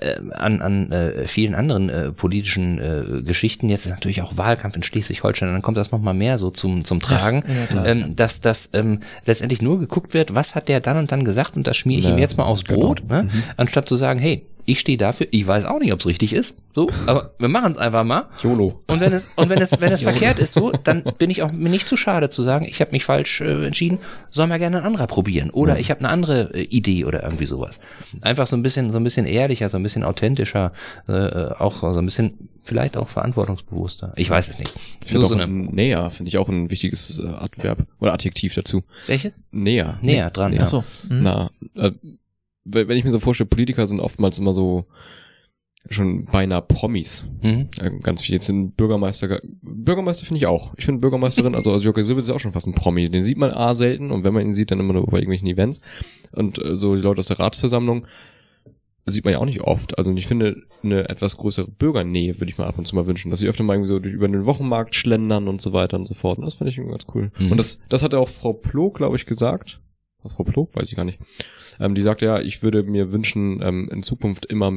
äh, an an äh, vielen anderen äh, politischen äh, Geschichten. Jetzt ist natürlich auch Wahlkampf in Schleswig-Holstein, dann kommt das noch mal mehr so zum zum Tragen, der Tat. ähm, dass das ähm, letztendlich nur geguckt wird, was hat der dann und dann gesagt und das schmiere ich Ja, ihm jetzt mal aufs genau. Brot, ne? anstatt zu sagen, hey, ich stehe dafür, ich weiß auch nicht, ob es richtig ist, so, aber wir machen es einfach mal. YOLO. Und wenn es und wenn es wenn es [LAUGHS] verkehrt ist so, dann bin ich auch mir nicht zu schade zu sagen, ich habe mich falsch äh, entschieden, soll mal gerne ein anderer probieren oder ich habe eine andere äh, Idee oder irgendwie sowas. Einfach so ein bisschen so ein bisschen ehrlicher, so ein bisschen authentischer, äh, äh, auch so ein bisschen vielleicht auch verantwortungsbewusster. Ich weiß es nicht. Ich Nur so eine ein näher, finde ich auch ein wichtiges äh, Adverb oder Adjektiv dazu. Welches? Näher. näher dran. Ja. Ja. Ach so. Mhm. Na, äh, wenn ich mir so vorstelle, Politiker sind oftmals immer so schon beinahe Promis. Mhm. Ganz viel. Jetzt sind Bürgermeister, Bürgermeister finde ich auch. Ich finde Bürgermeisterin, also, also Jörg Silvitz ist auch schon fast ein Promi. Den sieht man A selten und wenn man ihn sieht, dann immer nur bei irgendwelchen Events. Und äh, so die Leute aus der Ratsversammlung, sieht man ja auch nicht oft. Also ich finde, eine etwas größere Bürgernähe würde ich mir ab und zu mal wünschen, dass sie öfter mal irgendwie so durch- über den Wochenmarkt schlendern und so weiter und so fort. Und das finde ich ganz cool. Mhm. Und das, das hat ja auch Frau Ploh, glaube ich, gesagt. Was Frau Ploh? Weiß ich gar nicht. Ähm, die sagte ja, ich würde mir wünschen, ähm, in Zukunft immer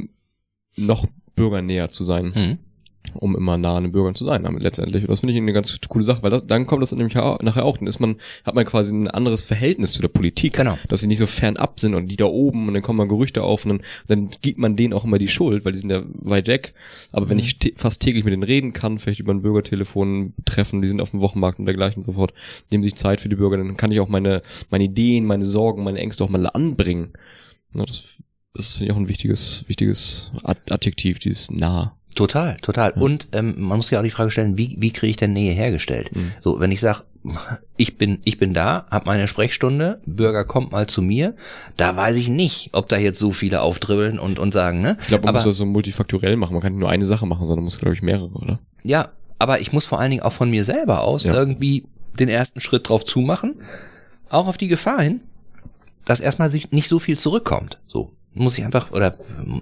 noch bürgernäher zu sein Hm. Um immer nah an den Bürgern zu sein, damit letztendlich. Und das finde ich eine ganz coole Sache, weil das, dann kommt das nämlich nachher auch, dann ist man, hat man quasi ein anderes Verhältnis zu der Politik. Genau. Dass sie nicht so fernab sind und die da oben und dann kommen mal Gerüchte auf und dann, dann gibt man denen auch immer die Schuld, weil die sind ja weit weg. Aber wenn Mhm. ich tä- fast täglich mit denen reden kann, vielleicht über ein Bürgertelefon treffen, die sind auf dem Wochenmarkt und dergleichen und so fort, nehmen sich Zeit für die Bürger, dann kann ich auch meine, meine Ideen, meine Sorgen, meine Ängste auch mal anbringen. Ja, das, das finde ich auch ein wichtiges, wichtiges Ad- Adjektiv, dieses nah. Total, total. Ja. Und ähm, man muss ja auch die Frage stellen, wie, wie kriege ich denn Nähe hergestellt? Mhm. So, wenn ich sage, ich bin, ich bin da, hab meine Sprechstunde, Bürger kommt mal zu mir, da weiß ich nicht, ob da jetzt so viele aufdribbeln und, und sagen, ne? Ich glaube, man aber, muss das so multifaktorell machen. Man kann nicht nur eine Sache machen, sondern muss, glaube ich, mehrere, oder? Ja, aber ich muss vor allen Dingen auch von mir selber aus Ja. irgendwie den ersten Schritt drauf zumachen, auch auf die Gefahr hin, dass erstmal sich nicht so viel zurückkommt. So muss ich einfach oder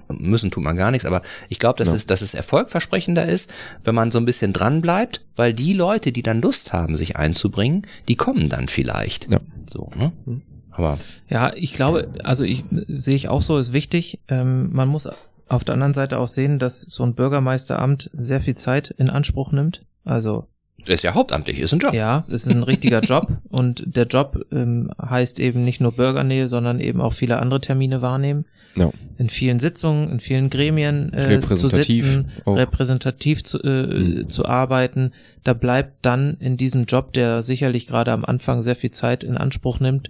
müssen tut man gar nichts, aber ich glaube, dass Ja. es dass es erfolgversprechender ist, wenn man so ein bisschen dran bleibt, weil die Leute, die dann Lust haben, sich einzubringen, die kommen dann vielleicht. Ja. So, ne? Mhm. Aber Ja, ich glaube, also ich sehe ich auch so, ist wichtig. Ähm, man muss auf der anderen Seite auch sehen, dass so ein Bürgermeisteramt sehr viel Zeit in Anspruch nimmt. Also ist ja hauptamtlich, ist ein Job. ja, es ist ein richtiger [LAUGHS] Job und der Job ähm, heißt eben nicht nur Bürgernähe, sondern eben auch viele andere Termine wahrnehmen. Ja. In vielen Sitzungen, in vielen Gremien äh, zu sitzen, auch. repräsentativ zu, äh, Mhm. zu arbeiten. Da bleibt dann in diesem Job, der sicherlich gerade am Anfang sehr viel Zeit in Anspruch nimmt,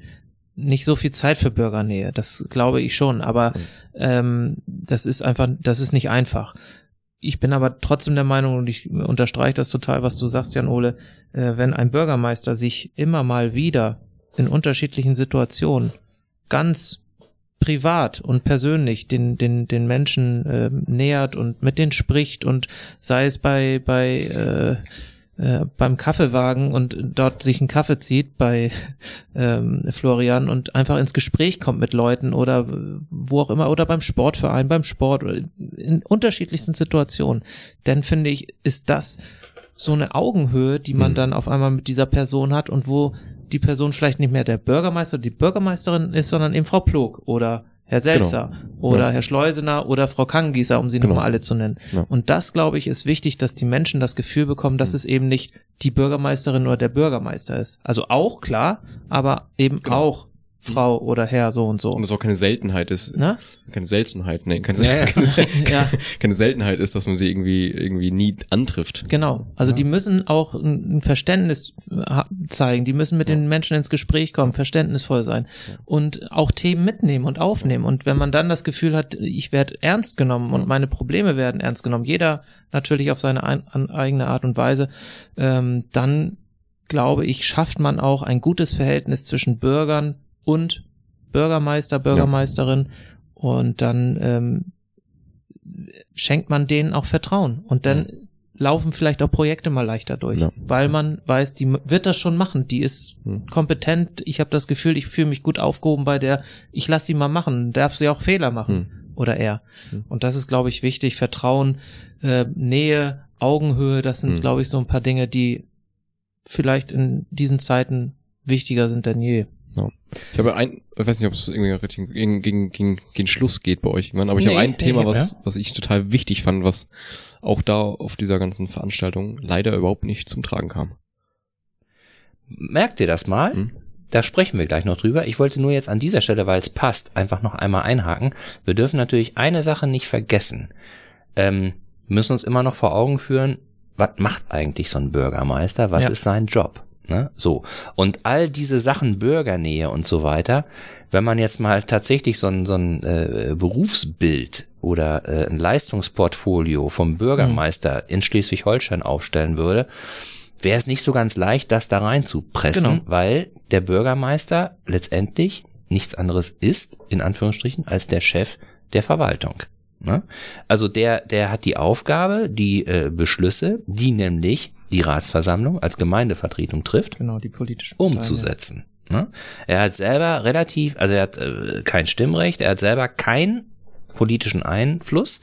nicht so viel Zeit für Bürgernähe. Das glaube ich schon, aber Mhm. ähm, das ist einfach, das ist nicht einfach. Ich bin aber trotzdem der Meinung und ich unterstreiche das total, was du sagst, Jan Ole, äh, wenn ein Bürgermeister sich immer mal wieder in unterschiedlichen Situationen ganz privat und persönlich den den den Menschen ähm, nähert und mit denen spricht und sei es bei bei äh, äh, beim Kaffeewagen und dort sich einen Kaffee zieht bei ähm, Florian und einfach ins Gespräch kommt mit Leuten oder wo auch immer oder beim Sportverein, beim Sport in unterschiedlichsten Situationen, dann finde ich, ist das so eine Augenhöhe, die man Mhm. dann auf einmal mit dieser Person hat und wo die Person vielleicht nicht mehr der Bürgermeister oder die Bürgermeisterin ist, sondern eben Frau Plog oder Herr Selzer oder Ja. Herr Schleusener oder Frau Kangießer, um sie Genau. nochmal alle zu nennen. Ja. Und das, glaube ich, ist wichtig, dass die Menschen das Gefühl bekommen, dass Mhm. es eben nicht die Bürgermeisterin oder der Bürgermeister ist. Also auch klar, aber eben Genau. auch Frau oder Herr so und so. Und das auch keine Seltenheit ist. Ne? Keine Seltenheit, nee, keine, Ja, ja. [LAUGHS] keine, ja, [LAUGHS] keine Seltenheit ist, dass man sie irgendwie, irgendwie nie antrifft. genau. Also die müssen auch ein Verständnis ha- zeigen. Die müssen mit den Menschen ins Gespräch kommen, verständnisvoll sein und auch Themen mitnehmen und aufnehmen. Und wenn man dann das Gefühl hat, ich werde ernst genommen und meine Probleme werden ernst genommen, jeder natürlich auf seine ein, eigene Art und Weise, ähm, dann glaube ich, schafft man auch ein gutes Verhältnis zwischen Bürgern und Bürgermeister, Bürgermeisterin und dann ähm, schenkt man denen auch Vertrauen und dann laufen vielleicht auch Projekte mal leichter durch, Ja. weil man weiß, die wird das schon machen, die ist kompetent, ich habe das Gefühl, ich fühle mich gut aufgehoben bei der, ich lasse sie mal machen, darf sie auch Fehler machen Hm. oder er. Hm. Und das ist, glaube ich, wichtig, Vertrauen, äh, Nähe, Augenhöhe, das sind, Hm. glaube ich, so ein paar Dinge, die vielleicht in diesen Zeiten wichtiger sind denn je. Ich habe ein, ich weiß nicht, ob es irgendwie richtig gegen, gegen, gegen, gegen Schluss geht bei euch irgendwann, aber ich Nee, habe ein nee, Thema, ja. was, was ich total wichtig fand, was auch da auf dieser ganzen Veranstaltung leider überhaupt nicht zum Tragen kam. Merkt ihr das mal? Hm. Da sprechen wir gleich noch drüber. Ich wollte nur jetzt an dieser Stelle, weil es passt, einfach noch einmal einhaken. Wir dürfen natürlich eine Sache nicht vergessen. Ähm, wir müssen uns immer noch vor Augen führen, was macht eigentlich so ein Bürgermeister? Was Ja. ist sein Job? Ne? So. Und all diese Sachen Bürgernähe und so weiter, wenn man jetzt mal tatsächlich so ein, so ein äh, Berufsbild oder äh, ein Leistungsportfolio vom Bürgermeister in Schleswig-Holstein aufstellen würde, wäre es nicht so ganz leicht, das da reinzupressen, Genau. weil der Bürgermeister letztendlich nichts anderes ist, in Anführungsstrichen, als der Chef der Verwaltung. Ne? Also der, der hat die Aufgabe, die äh, Beschlüsse, die nämlich die Ratsversammlung als Gemeindevertretung trifft, Genau, die politischen Parteien, umzusetzen. Ne? Er hat selber relativ, also er hat äh, kein Stimmrecht, er hat selber kein politischen Einfluss.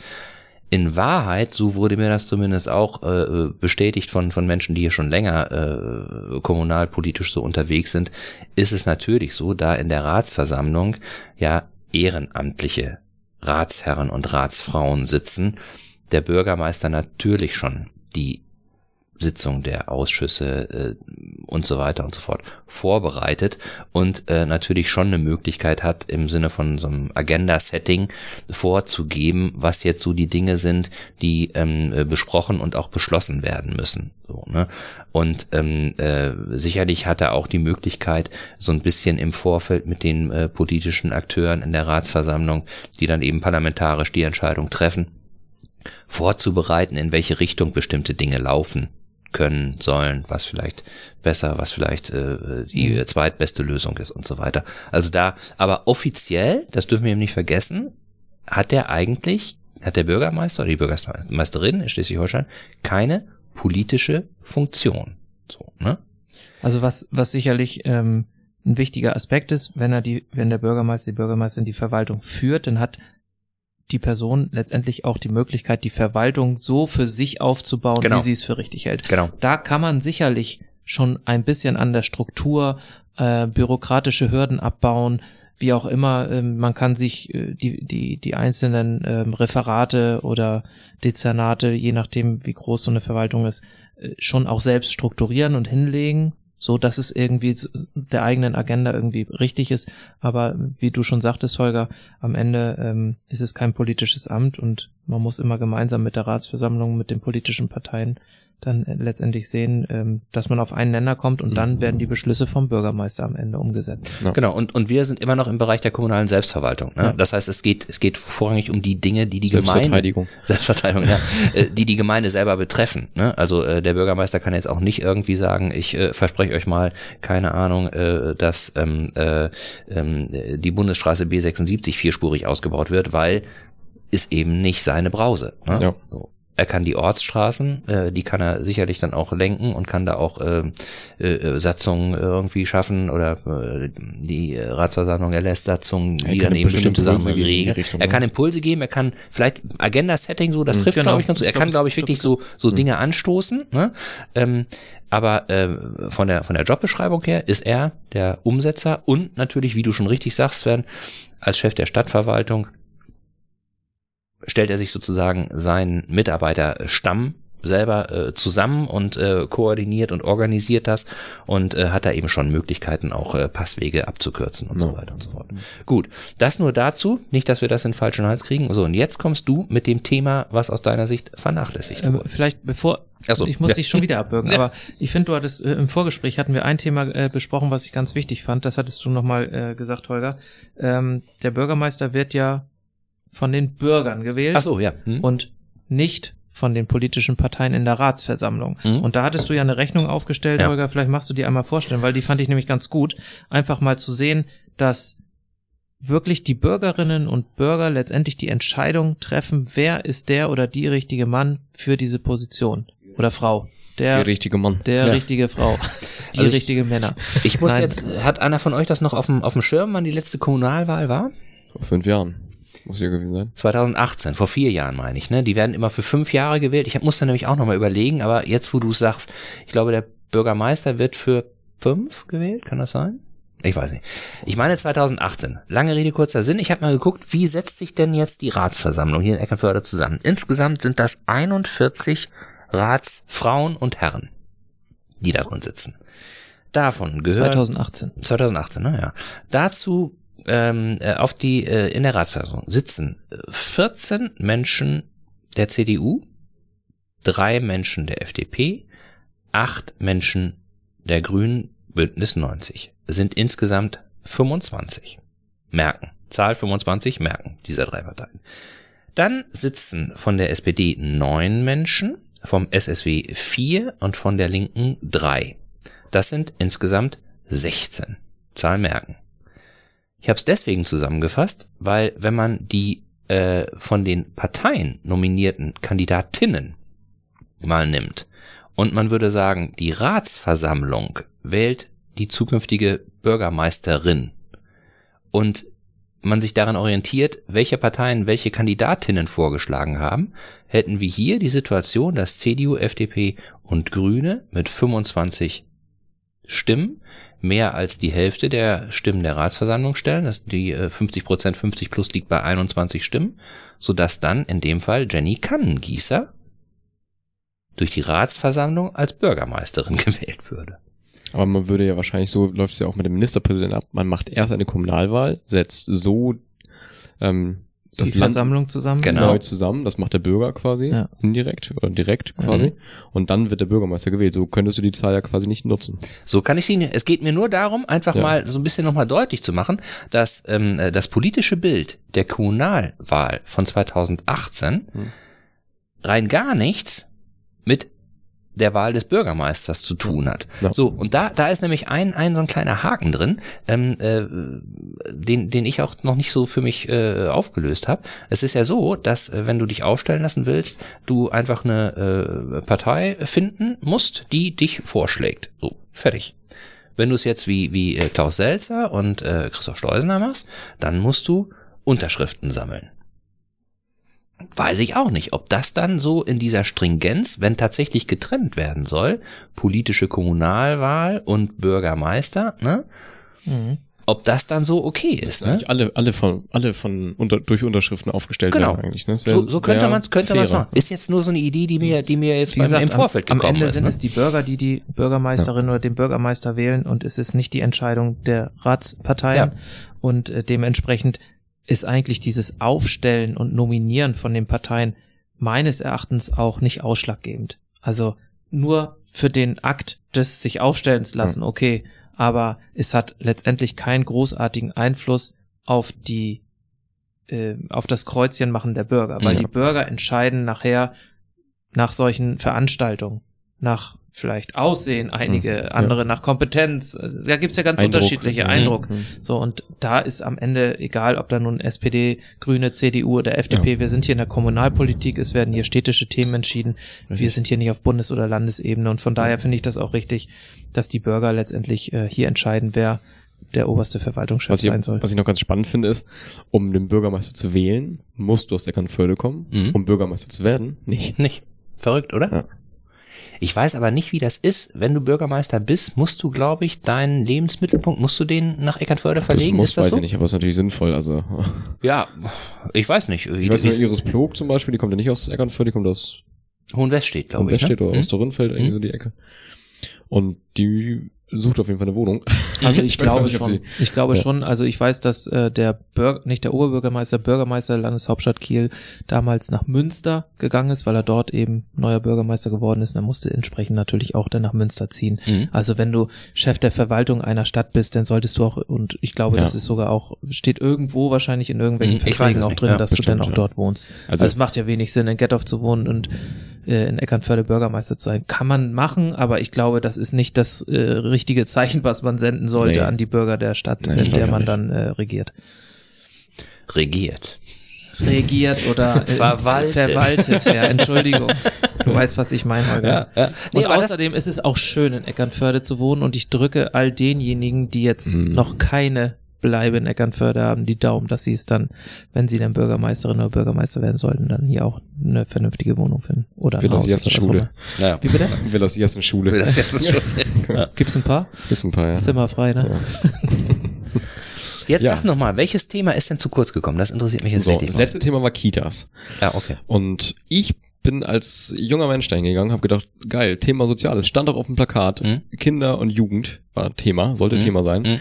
In Wahrheit, so wurde mir das zumindest auch äh, bestätigt von, von Menschen, die hier schon länger äh, kommunalpolitisch so unterwegs sind, ist es natürlich so, da in der Ratsversammlung ja ehrenamtliche Ratsherren und Ratsfrauen sitzen, der Bürgermeister natürlich schon die Sitzung der Ausschüsse äh, und so weiter und so fort vorbereitet und äh, natürlich schon eine Möglichkeit hat, im Sinne von so einem Agenda-Setting vorzugeben, was jetzt so die Dinge sind, die ähm, äh, besprochen und auch beschlossen werden müssen. So, ne? Und ähm, äh, sicherlich hat er auch die Möglichkeit, so ein bisschen im Vorfeld mit den äh, politischen Akteuren in der Ratsversammlung, die dann eben parlamentarisch die Entscheidung treffen, vorzubereiten, in welche Richtung bestimmte Dinge laufen können sollen, was vielleicht besser, was vielleicht äh, die zweitbeste Lösung ist und so weiter. Also da, aber offiziell, das dürfen wir eben nicht vergessen, hat der eigentlich, hat der Bürgermeister oder die Bürgermeisterin in Schleswig-Holstein keine politische Funktion. So, ne? Also was, was sicherlich ähm, ein wichtiger Aspekt ist, wenn er die, wenn der Bürgermeister, die Bürgermeisterin die Verwaltung führt, dann hat die Person letztendlich auch die Möglichkeit, die Verwaltung so für sich aufzubauen, genau. wie sie es für richtig hält. Genau. Da kann man sicherlich schon ein bisschen an der Struktur, äh, bürokratische Hürden abbauen, wie auch immer. Ähm, man kann sich äh, die, die, die einzelnen ähm, Referate oder Dezernate, je nachdem, wie groß so eine Verwaltung ist, äh, schon auch selbst strukturieren und hinlegen so dass es irgendwie der eigenen Agenda irgendwie richtig ist. Aber wie du schon sagtest, Holger, am Ende ähm, ist es kein politisches Amt und man muss immer gemeinsam mit der Ratsversammlung, mit den politischen Parteien dann letztendlich sehen, ähm, dass man auf einen Nenner kommt und dann werden die Beschlüsse vom Bürgermeister am Ende umgesetzt. Ja. Genau, und, und wir sind immer noch im Bereich der kommunalen Selbstverwaltung. Ne? Ja. Das heißt, es geht, es geht vorrangig um die Dinge, die die Selbstverteidigung. Gemeinde, [LAUGHS] Selbstverteidigung, ja, äh, die die Gemeinde selber betreffen. Ne? Also äh, der Bürgermeister kann jetzt auch nicht irgendwie sagen, ich äh, verspreche euch mal, keine Ahnung, äh, dass ähm, äh, äh, die Bundesstraße B76 vierspurig ausgebaut wird, weil ist eben nicht seine Brause. Ne? Ja. So. Er kann die Ortsstraßen, äh, die kann er sicherlich dann auch lenken und kann da auch äh, äh, Satzungen irgendwie schaffen oder äh, die Ratsversammlung erlässt Satzungen, die dann eben bestimmte Sachen regeln. Er kann Impulse geben, er kann vielleicht Agenda-Setting so, das mhm. trifft genau. glaube ich ganz so. Er kann glaube ich wirklich so so mhm. Dinge anstoßen. Ne? Ähm, aber äh, von der von der Jobbeschreibung her ist er der Umsetzer und natürlich, wie du schon richtig sagst, Sven, als Chef der Stadtverwaltung stellt er sich sozusagen seinen Mitarbeiterstamm selber äh, zusammen und äh, koordiniert und organisiert das und äh, hat da eben schon Möglichkeiten, auch äh, Passwege abzukürzen und ja. so weiter und so fort. Gut, das nur dazu, nicht, dass wir das in falschen Hals kriegen. So, und jetzt kommst du mit dem Thema, was aus deiner Sicht vernachlässigt wurde. Ähm, vielleicht bevor, so, ich muss ja. dich schon wieder abbürgen, [LAUGHS] ja. aber ich finde, du hattest äh, im Vorgespräch hatten wir ein Thema äh, besprochen, was ich ganz wichtig fand. Das hattest du nochmal äh, gesagt, Holger. Ähm, der Bürgermeister wird ja von den Bürgern gewählt. Ach so, ja. Hm. Und nicht von den politischen Parteien in der Ratsversammlung. Mhm. Und da hattest du ja eine Rechnung aufgestellt, ja. Holger, vielleicht machst du die einmal vorstellen, weil die fand ich nämlich ganz gut, einfach mal zu sehen, dass wirklich die Bürgerinnen und Bürger letztendlich die Entscheidung treffen, wer ist der oder die richtige Mann für diese Position oder Frau. Der, die richtige Mann. Der ja. richtige Frau. [LAUGHS] Die also richtige ich, Männer. Ich muss Nein. jetzt, hat einer von euch das noch auf dem, auf dem Schirm, wann die letzte Kommunalwahl war? Vor fünf Jahren. Muss ja gewesen sein. 2018, vor vier Jahren meine ich, ne? Die werden immer für fünf Jahre gewählt. Ich muss da nämlich auch nochmal überlegen, aber jetzt, wo du sagst, ich glaube, der Bürgermeister wird für fünf gewählt, kann das sein? Ich weiß nicht. Ich meine 2018. Lange Rede, kurzer Sinn. Ich habe mal geguckt, wie setzt sich denn jetzt die Ratsversammlung hier in Eckernförde zusammen? Insgesamt sind das 41 Ratsfrauen und Herren, die da drin sitzen. Davon gehört 2018. 2018, naja. Dazu ähm, äh, auf die äh, in der Ratsversammlung sitzen 14 Menschen der CDU, drei Menschen der FDP, acht Menschen der Grünen, Bündnis 90. Sind insgesamt 25. Merken. Zahl 25 merken dieser drei Parteien. Dann sitzen von der SPD neun Menschen, vom SSW vier und von der Linken drei. Das sind insgesamt 16. Zahl merken. Ich habe es deswegen zusammengefasst, weil wenn man die äh, von den Parteien nominierten Kandidatinnen mal nimmt und man würde sagen, die Ratsversammlung wählt die zukünftige Bürgermeisterin und man sich daran orientiert, welche Parteien welche Kandidatinnen vorgeschlagen haben, hätten wir hier die Situation, dass CDU, FDP und Grüne mit 25 Stimmen mehr als die Hälfte der Stimmen der Ratsversammlung stellen. Das, die äh, 50 Prozent 50 plus liegt bei 21 Stimmen, sodass dann in dem Fall Jenny Kannengießer durch die Ratsversammlung als Bürgermeisterin [LAUGHS] gewählt würde. Aber man würde ja wahrscheinlich so, läuft es ja auch mit dem Ministerpräsidenten ab, man macht erst eine Kommunalwahl, setzt so ähm, das die Land Versammlung zusammen. Genau. neu zusammen, das macht der Bürger quasi, Ja. indirekt oder direkt quasi. Mhm. Und dann wird der Bürgermeister gewählt. So könntest du die Zahl ja quasi nicht nutzen. So kann ich sie nicht. Es geht mir nur darum, einfach Ja. mal so ein bisschen nochmal deutlich zu machen, dass ähm, äh, das politische Bild der Kommunalwahl von 2018 Hm. rein gar nichts mit der Wahl des Bürgermeisters zu tun hat. Ja. So, und da, da ist nämlich ein, ein so ein kleiner Haken drin, ähm, äh, den, den ich auch noch nicht so für mich äh, aufgelöst habe. Es ist ja so, dass äh, wenn du dich aufstellen lassen willst, du einfach eine äh, Partei finden musst, die dich vorschlägt. So, fertig. Wenn du es jetzt wie, wie äh, Klaus Selzer und äh, Christoph Schleusener machst, dann musst du Unterschriften sammeln. Weiß ich auch nicht, ob das dann so in dieser Stringenz, wenn tatsächlich getrennt werden soll, politische Kommunalwahl und Bürgermeister, ne? Mhm. Ob das dann so okay ist, ne? Alle, alle von, alle von unter, durch Unterschriften aufgestellt Genau. werden eigentlich. Ne? Wär So, so könnte man könnte man machen. Ist jetzt nur so eine Idee, die mir, die mir jetzt Wie gesagt, im Vorfeld am, am gekommen Ende ist. sind Ne? es die Bürger, die die Bürgermeisterin oder den Bürgermeister wählen und es ist nicht die Entscheidung der Ratsparteien Ja. und äh, dementsprechend ist eigentlich dieses Aufstellen und Nominieren von den Parteien meines Erachtens auch nicht ausschlaggebend. Also nur für den Akt des sich aufstellens lassen, okay, aber es hat letztendlich keinen großartigen Einfluss auf die äh, auf das Kreuzchen machen der Bürger, weil Mhm. die Bürger entscheiden nachher nach solchen Veranstaltungen, nach vielleicht Aussehen, einige Mhm, ja. andere nach Kompetenz. Also, Da gibt's ja ganz Eindruck. unterschiedliche Mhm. Eindruck. Mhm. So, und da ist am Ende, egal ob da nun SPD, Grüne, CDU oder FDP, wir sind hier in der Kommunalpolitik, es werden hier städtische Themen entschieden. Wir Richtig. sind hier nicht auf Bundes- oder Landesebene und von daher finde ich das auch richtig, dass die Bürger letztendlich äh, hier entscheiden, wer der oberste Verwaltungschef Was ich, sein soll. was ich noch ganz spannend finde, ist, um den Bürgermeister zu wählen, musst du aus Eckernförde kommen. Mhm. Um Bürgermeister zu werden, nicht. Nicht. Verrückt, oder? Ja. Ich weiß aber nicht, wie das ist. Wenn du Bürgermeister bist, musst du, glaube ich, deinen Lebensmittelpunkt, musst du den nach Eckernförde verlegen? das muss, ist das weiß so? ich nicht, aber ist natürlich sinnvoll. Also, Ja, ich weiß nicht. ich weiß nur, Iris Plog zum Beispiel, die kommt ja nicht aus Eckernförde, die kommt aus Hohenwest steht, glaube ich. Weststedt ne? oder Hm? Osterrundfeld, irgendwie Hm? so die Ecke. Und die sucht auf jeden Fall eine Wohnung. [LAUGHS] Also ich, gar glaube nicht, schon. Ich glaube Ja. schon. Also ich weiß, dass äh, der Bürger, nicht der Oberbürgermeister, Bürgermeister der Landeshauptstadt Kiel damals nach Münster gegangen ist, weil er dort eben neuer Bürgermeister geworden ist. Und er musste entsprechend natürlich auch dann nach Münster ziehen. Mhm. Also wenn du Chef der Verwaltung einer Stadt bist, dann solltest du auch, und ich glaube, Ja. das ist sogar auch, steht irgendwo wahrscheinlich in irgendwelchen Hm, ich weiß Verträgen auch nicht. drin, Ja, dass du bestimmt, dann auch dort wohnst. Also, Also, es macht ja wenig Sinn, in Gettorf zu wohnen und äh, in Eckernförde Bürgermeister zu sein. Kann man machen, aber ich glaube, das ist nicht das äh, richtige Zeichen, was man senden sollte Nee. an die Bürger der Stadt, Nee, in der man dann äh, regiert. Regiert. Regiert oder äh, Verwaltet. verwaltet. Ja, Entschuldigung. [LAUGHS] Du weißt, was ich meine, Holger. ja. Nee, Und das- außerdem ist es auch schön, in Eckernförde zu wohnen und ich drücke all denjenigen, die jetzt Mhm. noch keine Bleibe in Eckernförde haben, die Daumen, dass sie es dann, wenn sie dann Bürgermeisterin oder Bürgermeister werden sollten, dann hier auch eine vernünftige Wohnung finden. Oder Siessen was auch Schule. immer. Ja. Wie bitte? will das erste Schule. Das jetzt schon. Ja. Gibt's ein paar? Ist ein paar, ja. Ist immer frei, ne? [LAUGHS] Jetzt Ja. sag noch mal, welches Thema ist denn zu kurz gekommen? Das interessiert mich jetzt So, wirklich. das letzte Thema war Kitas. Ja, okay. Und ich bin als junger Mensch da hingegangen, habe gedacht, geil, Thema Soziales, stand auch auf dem Plakat, Mhm. Kinder und Jugend war Thema, sollte Mhm. Thema sein. Mhm.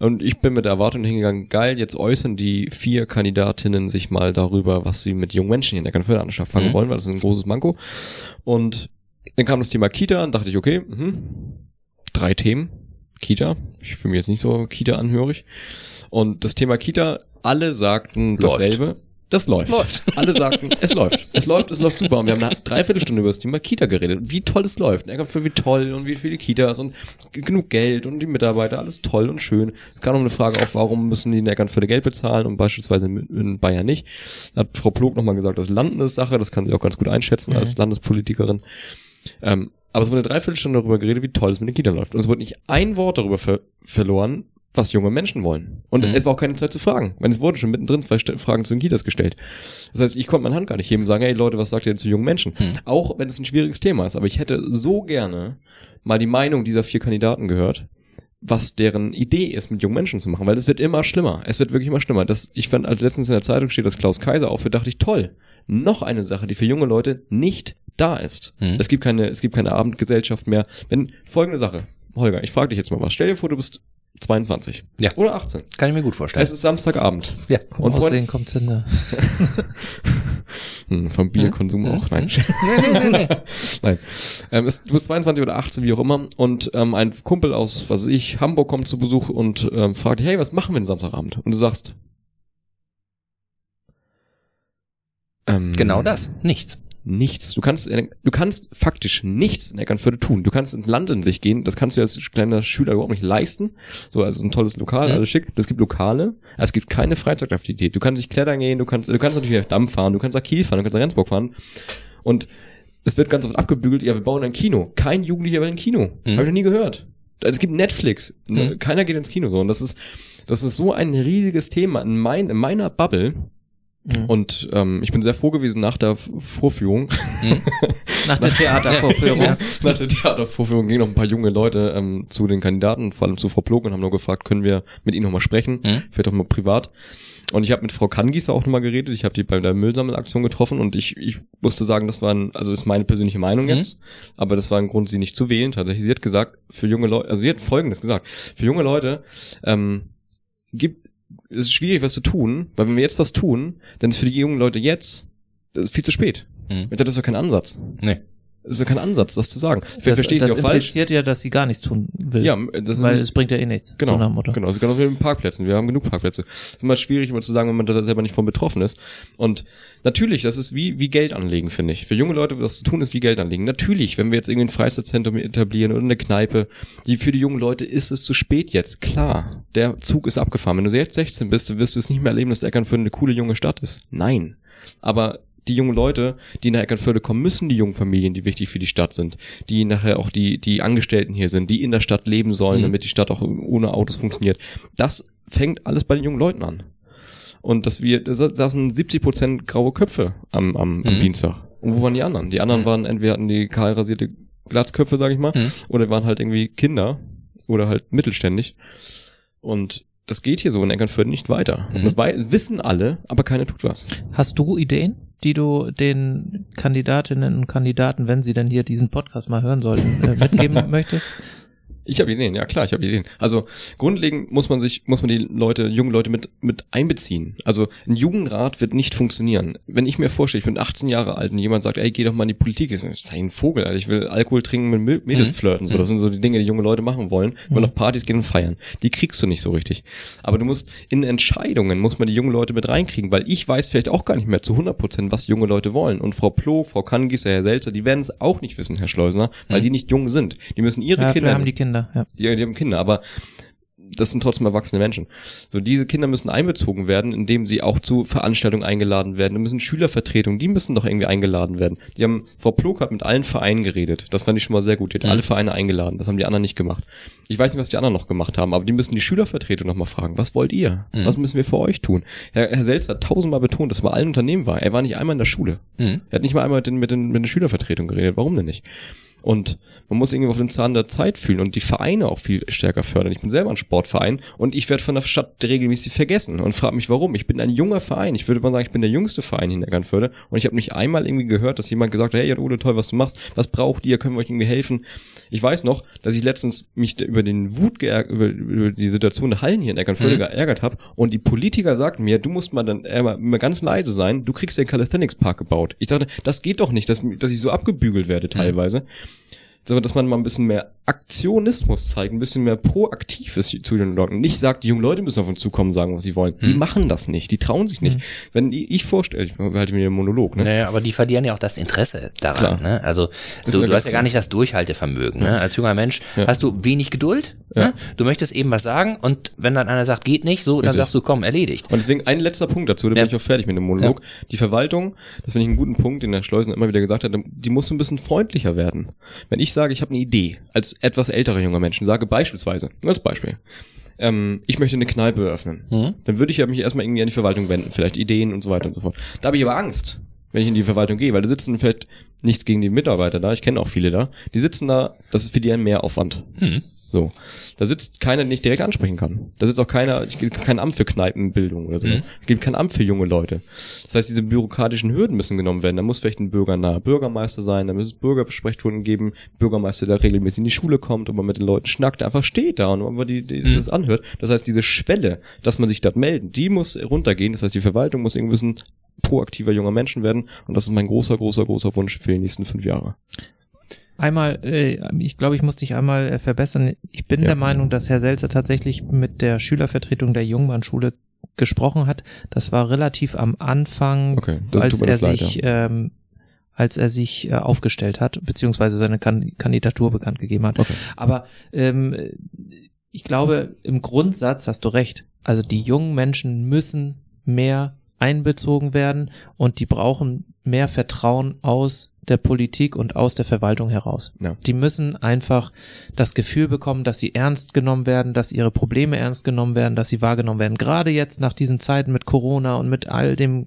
Und ich bin mit der Erwartung hingegangen, geil, jetzt äußern die vier Kandidatinnen sich mal darüber, was sie mit jungen Menschen hier in der Eckernförde anfangen Mhm. wollen, weil das ist ein großes Manko. Und dann kam das Thema Kita und dachte ich, okay, mhm, drei Themen. Kita, ich fühle mich jetzt nicht so Kita-anhörig. Und das Thema Kita, alle sagten Läuft. dasselbe. Das läuft. Läuft. [LAUGHS] Alle sagten, es läuft. Es läuft, es läuft super. Und wir haben eine Dreiviertelstunde über das Thema Kita geredet. Wie toll es läuft. Für wie toll und wie viele Kitas und genug Geld und die Mitarbeiter, alles toll und schön. Es kam noch eine Frage auf, warum müssen die in Eckernförde Geld bezahlen und beispielsweise in Bayern nicht. Da hat Frau Plog nochmal gesagt, das ist Landessache, das kann sie auch ganz gut einschätzen Mhm. als Landespolitikerin. Ähm, aber es wurde eine Dreiviertelstunde darüber geredet, wie toll es mit den Kindern läuft. Und es wurde nicht ein Wort darüber ver verloren, was junge Menschen wollen. Und Mhm. es war auch keine Zeit zu fragen. Wenn es wurden schon mittendrin zwei Fragen zu den Kitas gestellt. Das heißt, ich konnte meine Hand gar nicht heben und sagen, hey Leute, was sagt ihr denn zu jungen Menschen? Mhm. Auch wenn es ein schwieriges Thema ist. Aber ich hätte so gerne mal die Meinung dieser vier Kandidaten gehört, was deren Idee ist, mit jungen Menschen zu machen. Weil es wird immer schlimmer. Es wird wirklich immer schlimmer. Das, ich fand, als letztens in der Zeitung steht, dass Klaus Kaiser aufhört, dachte ich, toll. Noch eine Sache, die für junge Leute nicht da ist. Mhm. Es gibt keine, es gibt keine Abendgesellschaft mehr. Wenn, folgende Sache. Holger, ich frage dich jetzt mal was. Stell dir vor, du bist 22. Ja. Oder 18. Kann ich mir gut vorstellen. Es ist Samstagabend. ja. Vom Und Aussehen kommt's hin. ne? Hm, vom Bierkonsum Hm? auch. Nein. Nee, nee, nee. Nein. Ähm, es, du bist 22 oder 18, wie auch immer, und ähm, ein Kumpel aus, was weiß ich, Hamburg kommt zu Besuch und ähm, fragt dich, hey, was machen wir denn Samstagabend? Und du sagst, ähm, Genau das. Nichts. Nichts. Du kannst, du kannst faktisch nichts in Eckernförde tun. Du kannst in Land in sich gehen. Das kannst du als kleiner Schüler überhaupt nicht leisten. So, also ein tolles Lokal, Mhm. alles schick. Es gibt Lokale. aber Es gibt keine Freizeitaktivität. Du kannst nicht klettern gehen. Du kannst, du kannst natürlich nach Damm fahren. Du kannst nach Kiel fahren. Du kannst nach Rendsburg fahren. Und es wird ganz oft abgebügelt. Ja, wir bauen ein Kino. Kein Jugendlicher will ein Kino. Mhm. Habe ich noch nie gehört. Es gibt Netflix. Mhm. Keiner geht ins Kino so. Und das ist, das ist so ein riesiges Thema in, mein, in meiner Bubble. Mhm. Und ähm, ich bin sehr froh gewesen nach der Vorführung. Hm? Nach der [LAUGHS] Theatervorführung. Ja. Nach der Theatervorführung gingen noch ein paar junge Leute ähm, zu den Kandidaten, vor allem zu Frau Plog und haben nur gefragt, können wir mit ihnen nochmal sprechen, Hm? vielleicht auch mal privat. Und ich habe mit Frau Kangieser auch nochmal geredet, ich habe die bei der Müllsammelaktion getroffen und ich, ich musste sagen, das war ein, also ist meine persönliche Meinung Mhm. jetzt, aber das war ein Grund, sie nicht zu wählen. Tatsächlich, sie hat gesagt, für junge Leute, also sie hat Folgendes gesagt, für junge Leute ähm, gibt es ist schwierig, was zu tun, weil wenn wir jetzt was tun, dann ist für die jungen Leute jetzt äh, viel zu spät. Hm? Das ist doch kein Ansatz. Nee. Das ist doch kein Ansatz, das zu sagen. Vielleicht Das, verstehe ich das sie auch falsch. impliziert ja, dass sie gar nichts tun will. Ja, das weil ist, es bringt ja eh nichts. genau, So Motto. genau, so genau wie mit den Parkplätzen. Wir haben genug Parkplätze. Es ist immer schwierig, immer zu sagen, wenn man da selber nicht von betroffen ist. Und natürlich, das ist wie, wie Geld anlegen, finde ich. Für junge Leute, was zu tun ist, wie Geld anlegen. Natürlich, wenn wir jetzt irgendwie ein Freizeitzentrum etablieren oder eine Kneipe, die für die jungen Leute ist es zu spät jetzt. Klar, der Zug ist abgefahren. Wenn du jetzt 16 bist, wirst du es nicht mehr erleben, dass Eckernförde eine coole junge Stadt ist. Nein. Aber die jungen Leute, die nach Eckernförde kommen, müssen die jungen Familien, die wichtig für die Stadt sind, die nachher auch die, die Angestellten hier sind, die in der Stadt leben sollen, Mhm. damit die Stadt auch ohne Autos funktioniert. Das fängt alles bei den jungen Leuten an. Und dass wir, da sa- saßen 70 Prozent graue Köpfe am, am, am Mhm. Dienstag. Und wo waren die anderen? Die anderen waren entweder hatten die kahl rasierte Glatzköpfe, sag ich mal, Mhm. oder waren halt irgendwie Kinder oder halt mittelständig. Und das geht hier so in Eckernförde nicht weiter. Mhm. Und das wissen alle, aber keiner tut was. Hast du Ideen, die du den Kandidatinnen und Kandidaten, wenn sie denn hier diesen Podcast mal hören sollten, äh, mitgeben [LAUGHS] möchtest? Ich habe Ideen, ja klar, ich habe Ideen. Also grundlegend muss man sich, muss man die Leute, junge Leute mit mit einbeziehen. Also ein Jugendrat wird nicht funktionieren. Wenn ich mir vorstelle, ich bin 18 Jahre alt und jemand sagt, ey, geh doch mal in die Politik, ist das ist ein Vogel, Alter. ich will Alkohol trinken, mit Mädels Mhm. flirten. So, das sind so die Dinge, die junge Leute machen wollen. Wollen auf Partys gehen und feiern. Die kriegst du nicht so richtig. Aber du musst in Entscheidungen muss man die jungen Leute mit reinkriegen, weil ich weiß vielleicht auch gar nicht mehr zu 100 Prozent, was junge Leute wollen. Und Frau Ploh, Frau Kangieser, Herr Selzer, die werden es auch nicht wissen, Herr Schleusner, weil Mhm. die nicht jung sind. Die müssen ihre Ja, Kinder haben die Kinder, ja. die, die haben Kinder, aber das sind trotzdem erwachsene Menschen. So, diese Kinder müssen einbezogen werden, indem sie auch zu Veranstaltungen eingeladen werden. Da müssen Schülervertretungen, die müssen doch irgendwie eingeladen werden. Die haben, Frau Plog hat mit allen Vereinen geredet. Das fand ich schon mal sehr gut. Die hat Mhm. alle Vereine eingeladen. Das haben die anderen nicht gemacht. Ich weiß nicht, was die anderen noch gemacht haben, aber die müssen die Schülervertretung nochmal fragen. Was wollt ihr? Mhm. Was müssen wir für euch tun? Herr, Herr Selzer hat tausendmal betont, dass er bei allen Unternehmen war. Er war nicht einmal in der Schule. Hm? Er hat nicht mal einmal mit, den, mit, den, mit der Schülervertretung geredet. Warum denn nicht? Und man muss irgendwie auf den Zahn der Zeit fühlen und die Vereine auch viel stärker fördern. Ich bin selber ein Sportverein und ich werde von der Stadt regelmäßig vergessen und frage mich, warum. Ich bin ein junger Verein. Ich würde mal sagen, ich bin der jüngste Verein hier in Eckernförde und ich habe nicht einmal irgendwie gehört, dass jemand gesagt hat, hey, Jan Ole, toll, was du machst. Was braucht ihr? Können wir euch irgendwie helfen? Ich weiß noch, dass ich letztens mich über den Wut geärgert, über, über die Situation der Hallen hier in Eckernförde Mhm. geärgert habe und die Politiker sagten mir, du musst mal dann äh, mal, mal ganz leise sein, du kriegst den Calisthenics Park gebaut. Ich dachte, das geht doch nicht, dass, dass ich so abgebügelt werde teilweise. sondern dass man mal ein bisschen mehr Aktionismus zeigt, ein bisschen mehr proaktiv ist zu den Leuten. Nicht sagt, die jungen Leute müssen auf uns zukommen und sagen, was sie wollen. Die Hm. machen das nicht, die trauen sich nicht. Hm. Wenn ich, ich vorstelle, ich halte mir den Monolog, ne? Naja, aber die verlieren ja auch das Interesse daran. Klar. Ne? Also Das du, hast ja gar nicht das Durchhaltevermögen. Ne? Als junger Mensch Ja. hast du wenig Geduld. Ja. Ne? Du möchtest eben was sagen und wenn dann einer sagt, geht nicht, so, dann Richtig. sagst du, komm, erledigt. Und deswegen ein letzter Punkt dazu, dann Ja. bin ich auch fertig mit dem Monolog. Die Verwaltung, das finde ich einen guten Punkt, den der Schleusen immer wieder gesagt hat, die muss so ein bisschen freundlicher werden. Wenn ich sage, ich habe eine Idee, als etwas ältere junge Menschen, sage beispielsweise, das Beispiel, ähm, ich möchte eine Kneipe eröffnen, Hm? dann würde ich ja mich erstmal irgendwie an die Verwaltung wenden, vielleicht Ideen und so weiter und so fort. Da habe ich aber Angst, wenn ich in die Verwaltung gehe, weil da sitzen vielleicht nichts gegen die Mitarbeiter da, ich kenne auch viele da, die sitzen da, das ist für die ein Mehraufwand. Hm. So. Da sitzt keiner, den ich direkt ansprechen kann. Da sitzt auch keiner, ich gibt kein Amt für Kneipenbildung oder sowas. Mhm. Es gibt kein Amt für junge Leute. Das heißt, diese bürokratischen Hürden müssen genommen werden. Da muss vielleicht ein bürgernaher Bürgermeister sein, da muss es Bürgerbesprechungen geben, Bürgermeister, der regelmäßig in die Schule kommt und man mit den Leuten schnackt, der einfach steht da und man die, die Mhm. das anhört. Das heißt, diese Schwelle, dass man sich dort melden, die muss runtergehen. Das heißt, die Verwaltung muss irgendwie ein proaktiver junger Menschen werden. Und das ist mein großer, großer, großer Wunsch für die nächsten fünf Jahre. Einmal, äh, ich glaube, ich muss dich einmal äh, verbessern. Ich bin Ja. der Meinung, dass Herr Selzer tatsächlich mit der Schülervertretung der Jungmannschule gesprochen hat. Das war relativ am Anfang, Okay, als er das leid, sich, ähm, als er sich äh, aufgestellt hat, beziehungsweise seine kan Kandidatur bekannt gegeben hat. Okay. Aber ähm, ich glaube, im Grundsatz hast du recht. Also die jungen Menschen müssen mehr einbezogen werden und die brauchen mehr Vertrauen aus der Politik und aus der Verwaltung heraus. Ja. Die müssen einfach das Gefühl bekommen, dass sie ernst genommen werden, dass ihre Probleme ernst genommen werden, dass sie wahrgenommen werden. Gerade jetzt nach diesen Zeiten mit Corona und mit all dem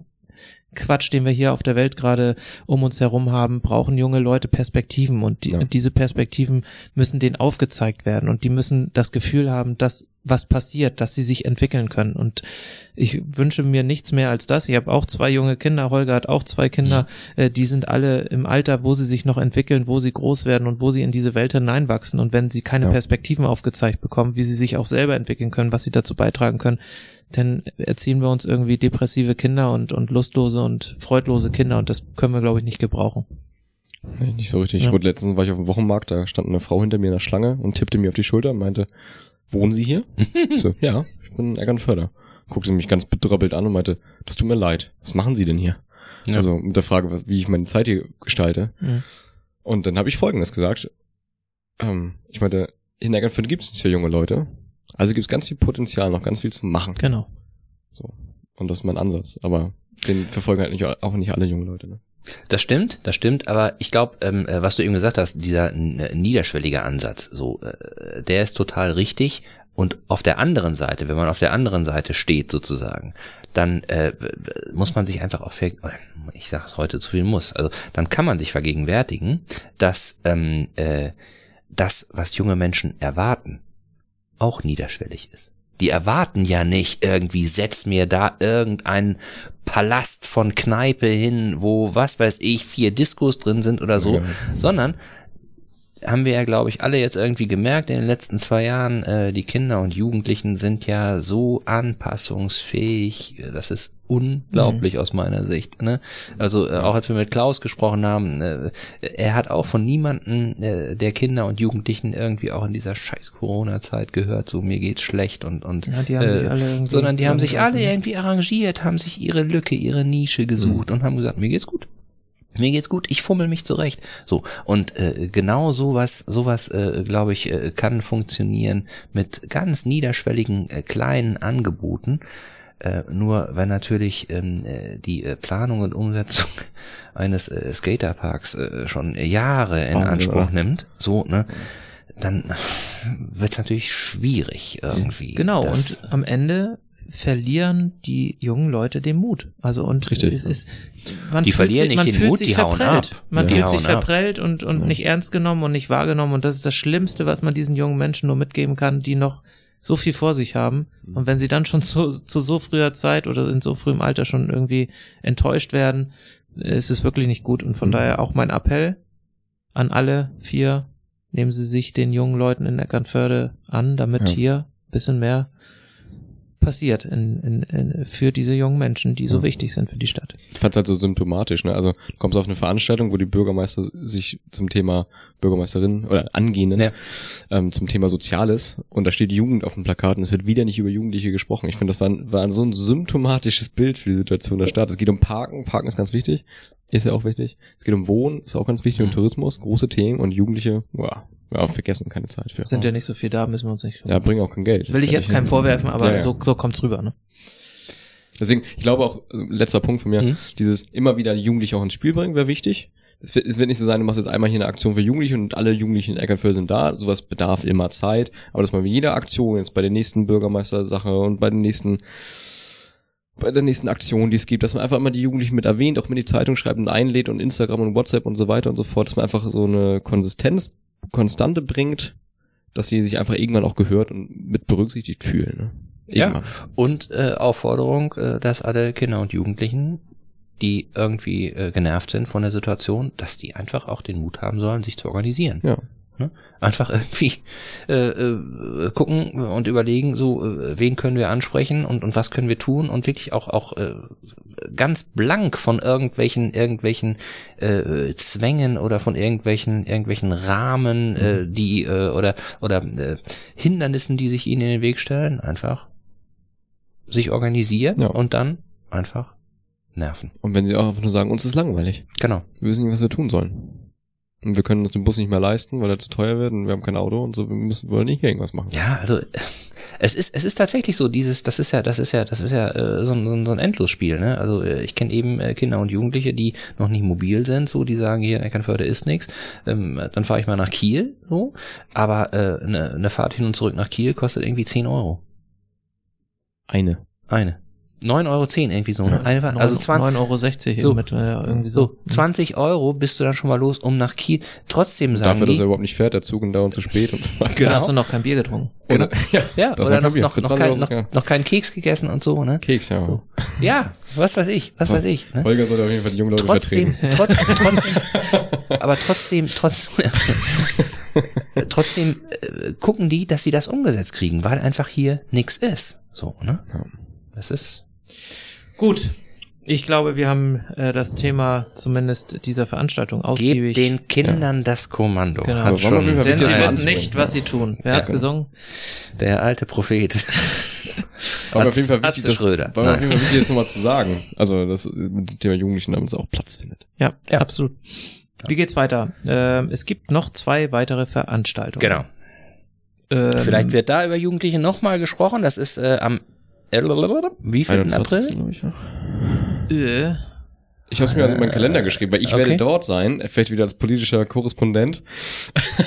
Quatsch, den wir hier auf der Welt gerade um uns herum haben, brauchen junge Leute Perspektiven und die, Ja. diese Perspektiven müssen denen aufgezeigt werden und die müssen das Gefühl haben, dass was passiert, dass sie sich entwickeln können und ich wünsche mir nichts mehr als das. Ich habe auch zwei junge Kinder, Holger hat auch zwei Kinder, äh, die sind alle im Alter, wo sie sich noch entwickeln, wo sie groß werden und wo sie in diese Welt hineinwachsen und wenn sie keine Ja. Perspektiven aufgezeigt bekommen, wie sie sich auch selber entwickeln können, was sie dazu beitragen können, dann erziehen wir uns irgendwie depressive Kinder und, und lustlose und freudlose Kinder und das können wir, glaube ich, nicht gebrauchen. Nee, nicht so richtig. Ja. Ich wurde letztens war ich auf dem Wochenmarkt, da stand eine Frau hinter mir in der Schlange und tippte mir auf die Schulter und meinte, wohnen Sie hier? [LAUGHS] So, ja, ich bin in Eckernförder. Guckte sie mich ganz bedröppelt an und meinte, das tut mir leid. Was machen Sie denn hier? Ja. Also mit der Frage, wie ich meine Zeit hier gestalte. Mhm. Und dann habe ich Folgendes gesagt. Ähm, ich meinte, in Eckernförde gibt es nicht so junge Leute. Also gibt es ganz viel Potenzial, noch ganz viel zu machen. Genau. So. Und das ist mein Ansatz. Aber den verfolgen halt nicht, auch nicht alle junge Leute. Ne? Das stimmt, das stimmt, aber ich glaube, ähm, äh, was du eben gesagt hast, dieser äh, niederschwellige Ansatz, so, äh, der ist total richtig. Und auf der anderen Seite, wenn man auf der anderen Seite steht sozusagen, dann äh, muss man sich einfach auch, ver ich sage es heute zu viel muss, also dann kann man sich vergegenwärtigen, dass ähm, äh, das, was junge Menschen erwarten, auch niederschwellig ist. Die erwarten ja nicht irgendwie, setz mir da irgendeinen Palast von Kneipe hin, wo, was weiß ich, vier Diskos drin sind oder so, Ja. sondern haben wir ja, glaube ich, alle jetzt irgendwie gemerkt in den letzten zwei Jahren, äh, die Kinder und Jugendlichen sind ja so anpassungsfähig, äh, das ist unglaublich aus meiner Sicht. Ne? Also äh, auch als wir mit Klaus gesprochen haben, äh, er hat auch von niemanden äh, der Kinder und Jugendlichen irgendwie auch in dieser scheiß Corona-Zeit gehört, so mir geht's schlecht und und Ja, die haben sich alle irgendwie sondern die haben sich alle irgendwie arrangiert, haben sich ihre Lücke, ihre Nische gesucht und haben gesagt, mir geht's gut. Mir geht's gut, ich fummel mich zurecht. So und äh, genau sowas, sowas äh, glaube ich äh, kann funktionieren mit ganz niederschwelligen äh, kleinen Angeboten. Äh, nur wenn natürlich ähm, äh, die äh, Planung und Umsetzung [LAUGHS] eines äh, Skaterparks äh, schon Jahre in Wahnsinn, Anspruch oder? nimmt, so ne, dann [LAUGHS] wird's natürlich schwierig irgendwie. Genau, und am Ende verlieren die jungen Leute den Mut. Also und Richtig. es ist man Die fühlt verlieren sich, nicht man den fühlt Mut, die hauen verprellt. ab. Man Ja. fühlt sich hauen ab. verprellt und und Ja. nicht ernst genommen und nicht wahrgenommen und das ist das Schlimmste, was man diesen jungen Menschen nur mitgeben kann, die noch so viel vor sich haben und wenn sie dann schon zu, zu so früher Zeit oder in so frühem Alter schon irgendwie enttäuscht werden, ist es wirklich nicht gut und von Mhm. daher auch mein Appell an alle vier nehmen Sie sich den jungen Leuten in Eckernförde an, damit Ja. hier ein bisschen mehr passiert in, in, in, für diese jungen Menschen, die so Ja. wichtig sind für die Stadt. Ich fand's halt so symptomatisch, ne? Also du kommst auf eine Veranstaltung, wo die Bürgermeister sich zum Thema Bürgermeisterin oder angehenden Ja. ähm, zum Thema Soziales und da steht Jugend auf dem Plakat und es wird wieder nicht über Jugendliche gesprochen. Ich finde, das war, ein- war so ein symptomatisches Bild für die Situation der Stadt. Es geht um Parken, Parken ist ganz wichtig, ist ja auch wichtig. Es geht um Wohnen, ist auch ganz wichtig, und. Tourismus, große Themen und Jugendliche, boah, ja, vergessen keine Zeit für. Sind ja nicht so viel da, müssen wir uns nicht. ja, bringen auch kein Geld. Will ich jetzt keinem vorwerfen, aber Ja, ja. so, so kommt's rüber, ne? Deswegen, ich glaube auch, äh, letzter Punkt von mir, Mhm. dieses immer wieder Jugendliche auch ins Spiel bringen, wäre wichtig. es wird, es wird nicht so sein, du machst jetzt einmal hier eine Aktion für Jugendliche und alle Jugendlichen in Eckernförde sind da. Sowas bedarf immer Zeit. Aber dass man wie jede Aktion jetzt bei der nächsten Bürgermeistersache und bei den nächsten bei der nächsten Aktion, die es gibt, dass man einfach immer die Jugendlichen mit erwähnt, auch mit in die Zeitung schreibt und einlädt und Instagram und WhatsApp und so weiter und so fort, dass man einfach so eine Konsistenz, Konstante bringt, dass sie sich einfach irgendwann auch gehört und mit berücksichtigt fühlen. Ne? Ja. Und äh, Aufforderung, äh, dass alle Kinder und Jugendlichen, die irgendwie äh, genervt sind von der Situation, dass die einfach auch den Mut haben sollen, sich zu organisieren. Ja. Ne? Einfach [LAUGHS] irgendwie äh, äh, gucken und überlegen, so äh, wen können wir ansprechen und, und was können wir tun und wirklich auch auch äh, ganz blank von irgendwelchen irgendwelchen äh, Zwängen oder von irgendwelchen irgendwelchen Rahmen, äh, die äh, oder oder äh, Hindernissen, die sich ihnen in den Weg stellen, einfach sich organisieren Ja. und dann einfach nerven. Und wenn sie auch einfach nur sagen, uns ist langweilig. Genau. Wir wissen nicht, was wir tun sollen. Und wir können uns den Bus nicht mehr leisten, weil er zu teuer wird und wir haben kein Auto und so, wir müssen wollen nicht irgendwas machen. Ja, also es ist es ist tatsächlich so dieses das ist ja das ist ja das ist ja äh, so, ein- so, ein- so ein Endlosspiel, ne? Also äh, ich kenne eben äh, Kinder und Jugendliche, die noch nicht mobil sind, so die sagen hier in Eckernförde ist nix, ähm, dann fahre ich mal nach Kiel, so, aber äh, eine ne Fahrt hin und zurück nach Kiel kostet irgendwie 10 Euro. Eine. Eine. 9,10 Euro irgendwie so, ne? Eine Fahrt, also 20, 9,60 Euro So. mit, äh, irgendwie so. so 20 Euro bist du dann schon mal los, um nach Kiel. Trotzdem sagen Dafür, dass er die, überhaupt nicht fährt, der Zug und dauernd zu spät und so weiter. Da hast du noch kein Bier getrunken. Oder, ja, ja, das oder noch noch, noch, Für noch, 20 kein, noch, noch keinen Keks gegessen und so, ne? Keks, ja. So. Ja, was weiß ich, was weiß ich. Ne? Holger sollte auf jeden Fall die jungen Leute Trotzdem, vertreten. trotzdem, [LAUGHS] trotzdem, aber trotzdem, trotzdem, [LAUGHS] trotzdem äh, gucken die, dass sie das umgesetzt kriegen, weil einfach hier nix ist. So, ne? Ja. Das ist Gut. Ich glaube, wir haben äh, das Thema zumindest dieser Veranstaltung Gebt ausgiebig. den Kindern das Kommando. Genau. Hat Aber wollen wir auf jeden schon denn sie wissen nicht, was sie tun. Wer Ja. hat's gesungen? der alte Prophet. [LAUGHS] Aber auf jeden Fall wichtig, das, Schröder. war auf jeden Fall wichtig, das nochmal zu sagen. Also, dass mit dem Thema Jugendlichen damit es auch Platz findet. Ja, Ja. absolut. Wie geht's weiter? Ähm, es gibt noch zwei weitere Veranstaltungen. Genau. Ähm, Vielleicht wird da über Jugendliche nochmal gesprochen. Das ist äh, am wie viel 21. April? ich, ja. Äh, Ich habe es mir also in meinen Kalender geschrieben, weil ich okay. werde dort sein, vielleicht wieder als politischer Korrespondent.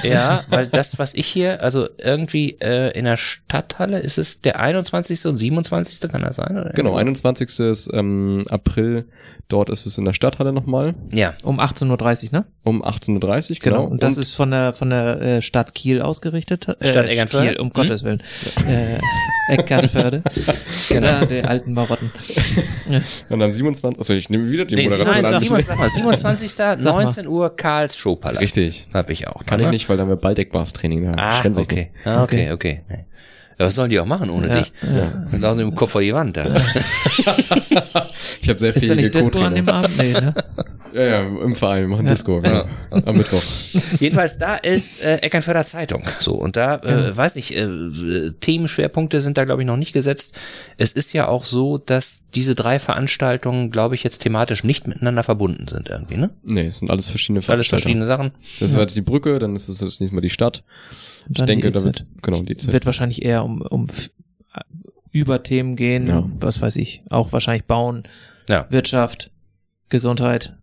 Ja, [LAUGHS] weil das, was ich hier, also irgendwie äh, in der Stadthalle, ist es der 21. und 27. kann das sein? Oder? Genau, 21. Ist, ähm, April, dort ist es in der Stadthalle nochmal, Ja, um 18.30 Uhr, ne? Um 18.30 Uhr, Genau. genau. Und das ist von der von der äh, Stadt Kiel ausgerichtet. Äh, Stadt Eckernförde? Kiel, um Hm? Gottes Willen. Äh, [LAUGHS] Eckernförde. genau. Die alten Marotten. [LAUGHS] Und am 27. Also ich nehme wieder die nee, Moderation Nein, an. 27, sag mal, 27. Sag mal. 19 Uhr Karls Showpalast. Richtig. Hab ich auch. Kann ne? ich nicht, weil da haben wir Baldeckbars-Training. Da Ah, stellen sich okay. Ah, okay, okay. Nee. Ja, was sollen die auch machen ohne Ja. dich? Dann laufen sie mit dem Kopf vor die Wand da. [LAUGHS] Ich habe sehr Ist da nicht Disco an dem Abend? Nee, ne? Ja, ja, im Verein, wir machen Ja. Disco, genau. Am Mittwoch. [LAUGHS] Jedenfalls, da ist äh, Eckernförder Zeitung. So, und da, äh, weiß ich, äh, Themenschwerpunkte sind da, glaube ich, noch nicht gesetzt. Es ist ja auch so, dass diese drei Veranstaltungen, glaube ich, jetzt thematisch nicht miteinander verbunden sind irgendwie, ne? Nee, es sind alles verschiedene Alles Veranstaltungen. verschiedene Sachen. Das war jetzt die Brücke, dann ist es das nächste Mal die Stadt. Ich denke, die da wird, EZ. genau, die Zeit. Wird wahrscheinlich eher um, um f- über Themen gehen, Ja. was weiß ich, auch wahrscheinlich Bauen, Ja, Wirtschaft, Gesundheit.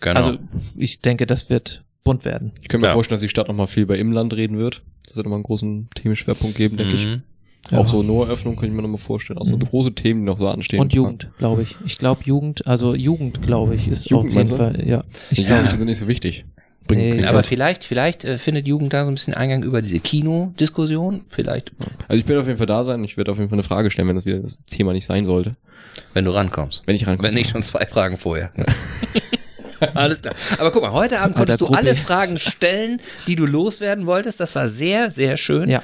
genau. Also ich denke, das wird bunt werden. Ich könnte mir Ja. vorstellen, dass die Stadt nochmal viel bei Imland reden wird. Das wird nochmal einen großen Themenschwerpunkt geben, denke ich. Mhm. Ja. Auch so Noeröffnung könnte ich mir nochmal vorstellen. Auch so Mhm. große Themen, die noch so anstehen. Und Jugend, glaube ich. Ich glaube Jugend, also Jugend, glaube ich, ist Jugend, auf jeden? Fall, ja. Die Ich glaube, Jugendlichen sind nicht so wichtig. Bringen Nee, Aber Geld. vielleicht, vielleicht äh, findet Jugend da so ein bisschen Eingang über diese Kino-Diskussion. Vielleicht, also ich werde auf jeden Fall da sein. Ich werde auf jeden Fall eine Frage stellen, wenn das wieder das Thema nicht sein sollte. wenn du rankommst. Wenn ich rankomme. Wenn nicht schon zwei Fragen vorher. [LAUGHS] Alles klar. Aber guck mal, heute Abend konntest du alle Fragen stellen, die du loswerden wolltest. Das war sehr, sehr schön. Ja.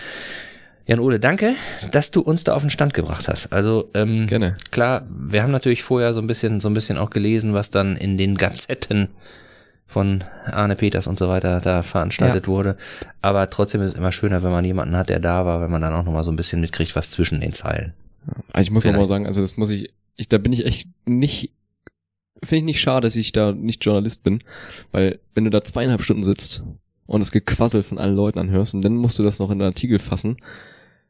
Jan-Ole, danke, dass du uns da auf den Stand gebracht hast. Also ähm, Gerne. klar, wir haben natürlich vorher so ein bisschen, so ein bisschen auch gelesen, was dann in den Gazetten von Arne Peters und so weiter da veranstaltet wurde. Aber trotzdem ist es immer schöner, wenn man jemanden hat, der da war, wenn man dann auch nochmal so ein bisschen mitkriegt, was zwischen den Zeilen. Also ich muss auch mal sagen, also das muss ich, ich da bin ich echt nicht, finde ich nicht schade, dass ich da nicht Journalist bin, weil wenn du da zweieinhalb Stunden sitzt und das Gequassel von allen Leuten anhörst und dann musst du das noch in einen Artikel fassen,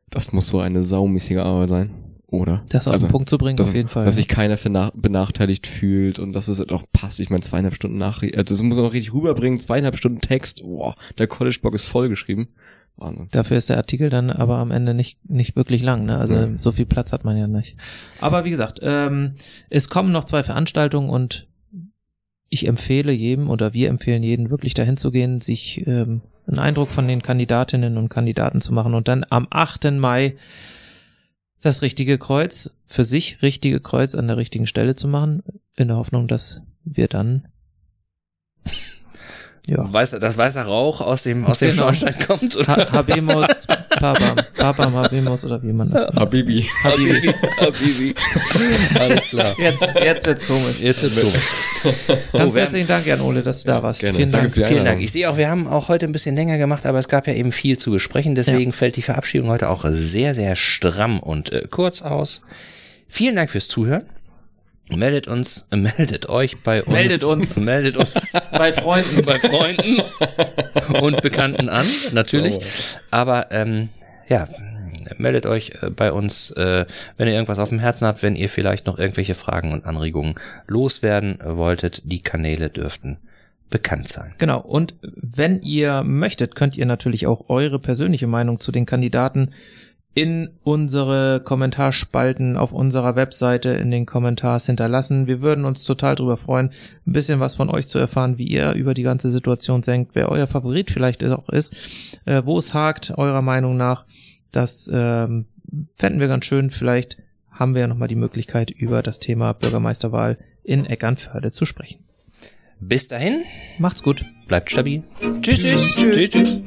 das muss so eine saumäßige Arbeit sein. Oder? Das auf Also, den Punkt zu bringen, dass, auf jeden Fall. dass sich keiner vernach- benachteiligt fühlt und dass es halt auch passt. Ich meine, zweieinhalb Stunden nach, äh, das muss man noch richtig rüberbringen, zweieinhalb Stunden Text, boah, der College-Blog ist vollgeschrieben. Wahnsinn. Dafür ist der Artikel dann aber am Ende nicht, nicht wirklich lang, ne? Also Ja. so viel Platz hat man ja nicht. Aber wie gesagt, ähm, es kommen noch zwei Veranstaltungen und ich empfehle jedem oder wir empfehlen jedem wirklich dahin zu gehen, sich ähm, einen Eindruck von den Kandidatinnen und Kandidaten zu machen und dann am 8. Mai das richtige Kreuz, für sich richtige Kreuz an der richtigen Stelle zu machen, in der Hoffnung, dass wir dann ja. Weiß, das weißer Rauch aus dem, aus dem Genau. Schornstein kommt, oder? Ha Habemus, Babam, Babam Habemus oder wie man das nennt. Habibi. Habibi. Habibi. Alles klar. Jetzt, jetzt wird's komisch. Jetzt wird's doof. Ganz wir herzlichen Dank, Jan Ole, dass du da warst. gerne. Vielen Dank. Vielen Dank. Ich sehe auch, wir haben auch heute ein bisschen länger gemacht, aber es gab ja eben viel zu besprechen. Deswegen fällt die Verabschiedung heute auch sehr, sehr stramm und äh, kurz aus. Vielen Dank fürs Zuhören. Meldet uns, äh, meldet euch bei uns. Meldet uns. Meldet uns [LAUGHS] Bei Freunden. bei Freunden und Bekannten an, natürlich. Aber ähm, ja, meldet euch äh, bei uns, äh, wenn ihr irgendwas auf dem Herzen habt, wenn ihr vielleicht noch irgendwelche Fragen und Anregungen loswerden wolltet. Die Kanäle dürften bekannt sein. Genau. Und wenn ihr möchtet, könnt ihr natürlich auch eure persönliche Meinung zu den Kandidaten in unsere Kommentarspalten auf unserer Webseite in den Kommentars hinterlassen. Wir würden uns total drüber freuen, ein bisschen was von euch zu erfahren, wie ihr über die ganze Situation denkt, wer euer Favorit vielleicht auch ist, äh, wo es hakt, eurer Meinung nach. Das ähm, fänden wir ganz schön. Vielleicht haben wir ja nochmal die Möglichkeit, über das Thema Bürgermeisterwahl in Eckernförde zu sprechen. Bis dahin, Macht's gut. bleibt stabil. Tschüss, tschüss. tschüss, tschüss.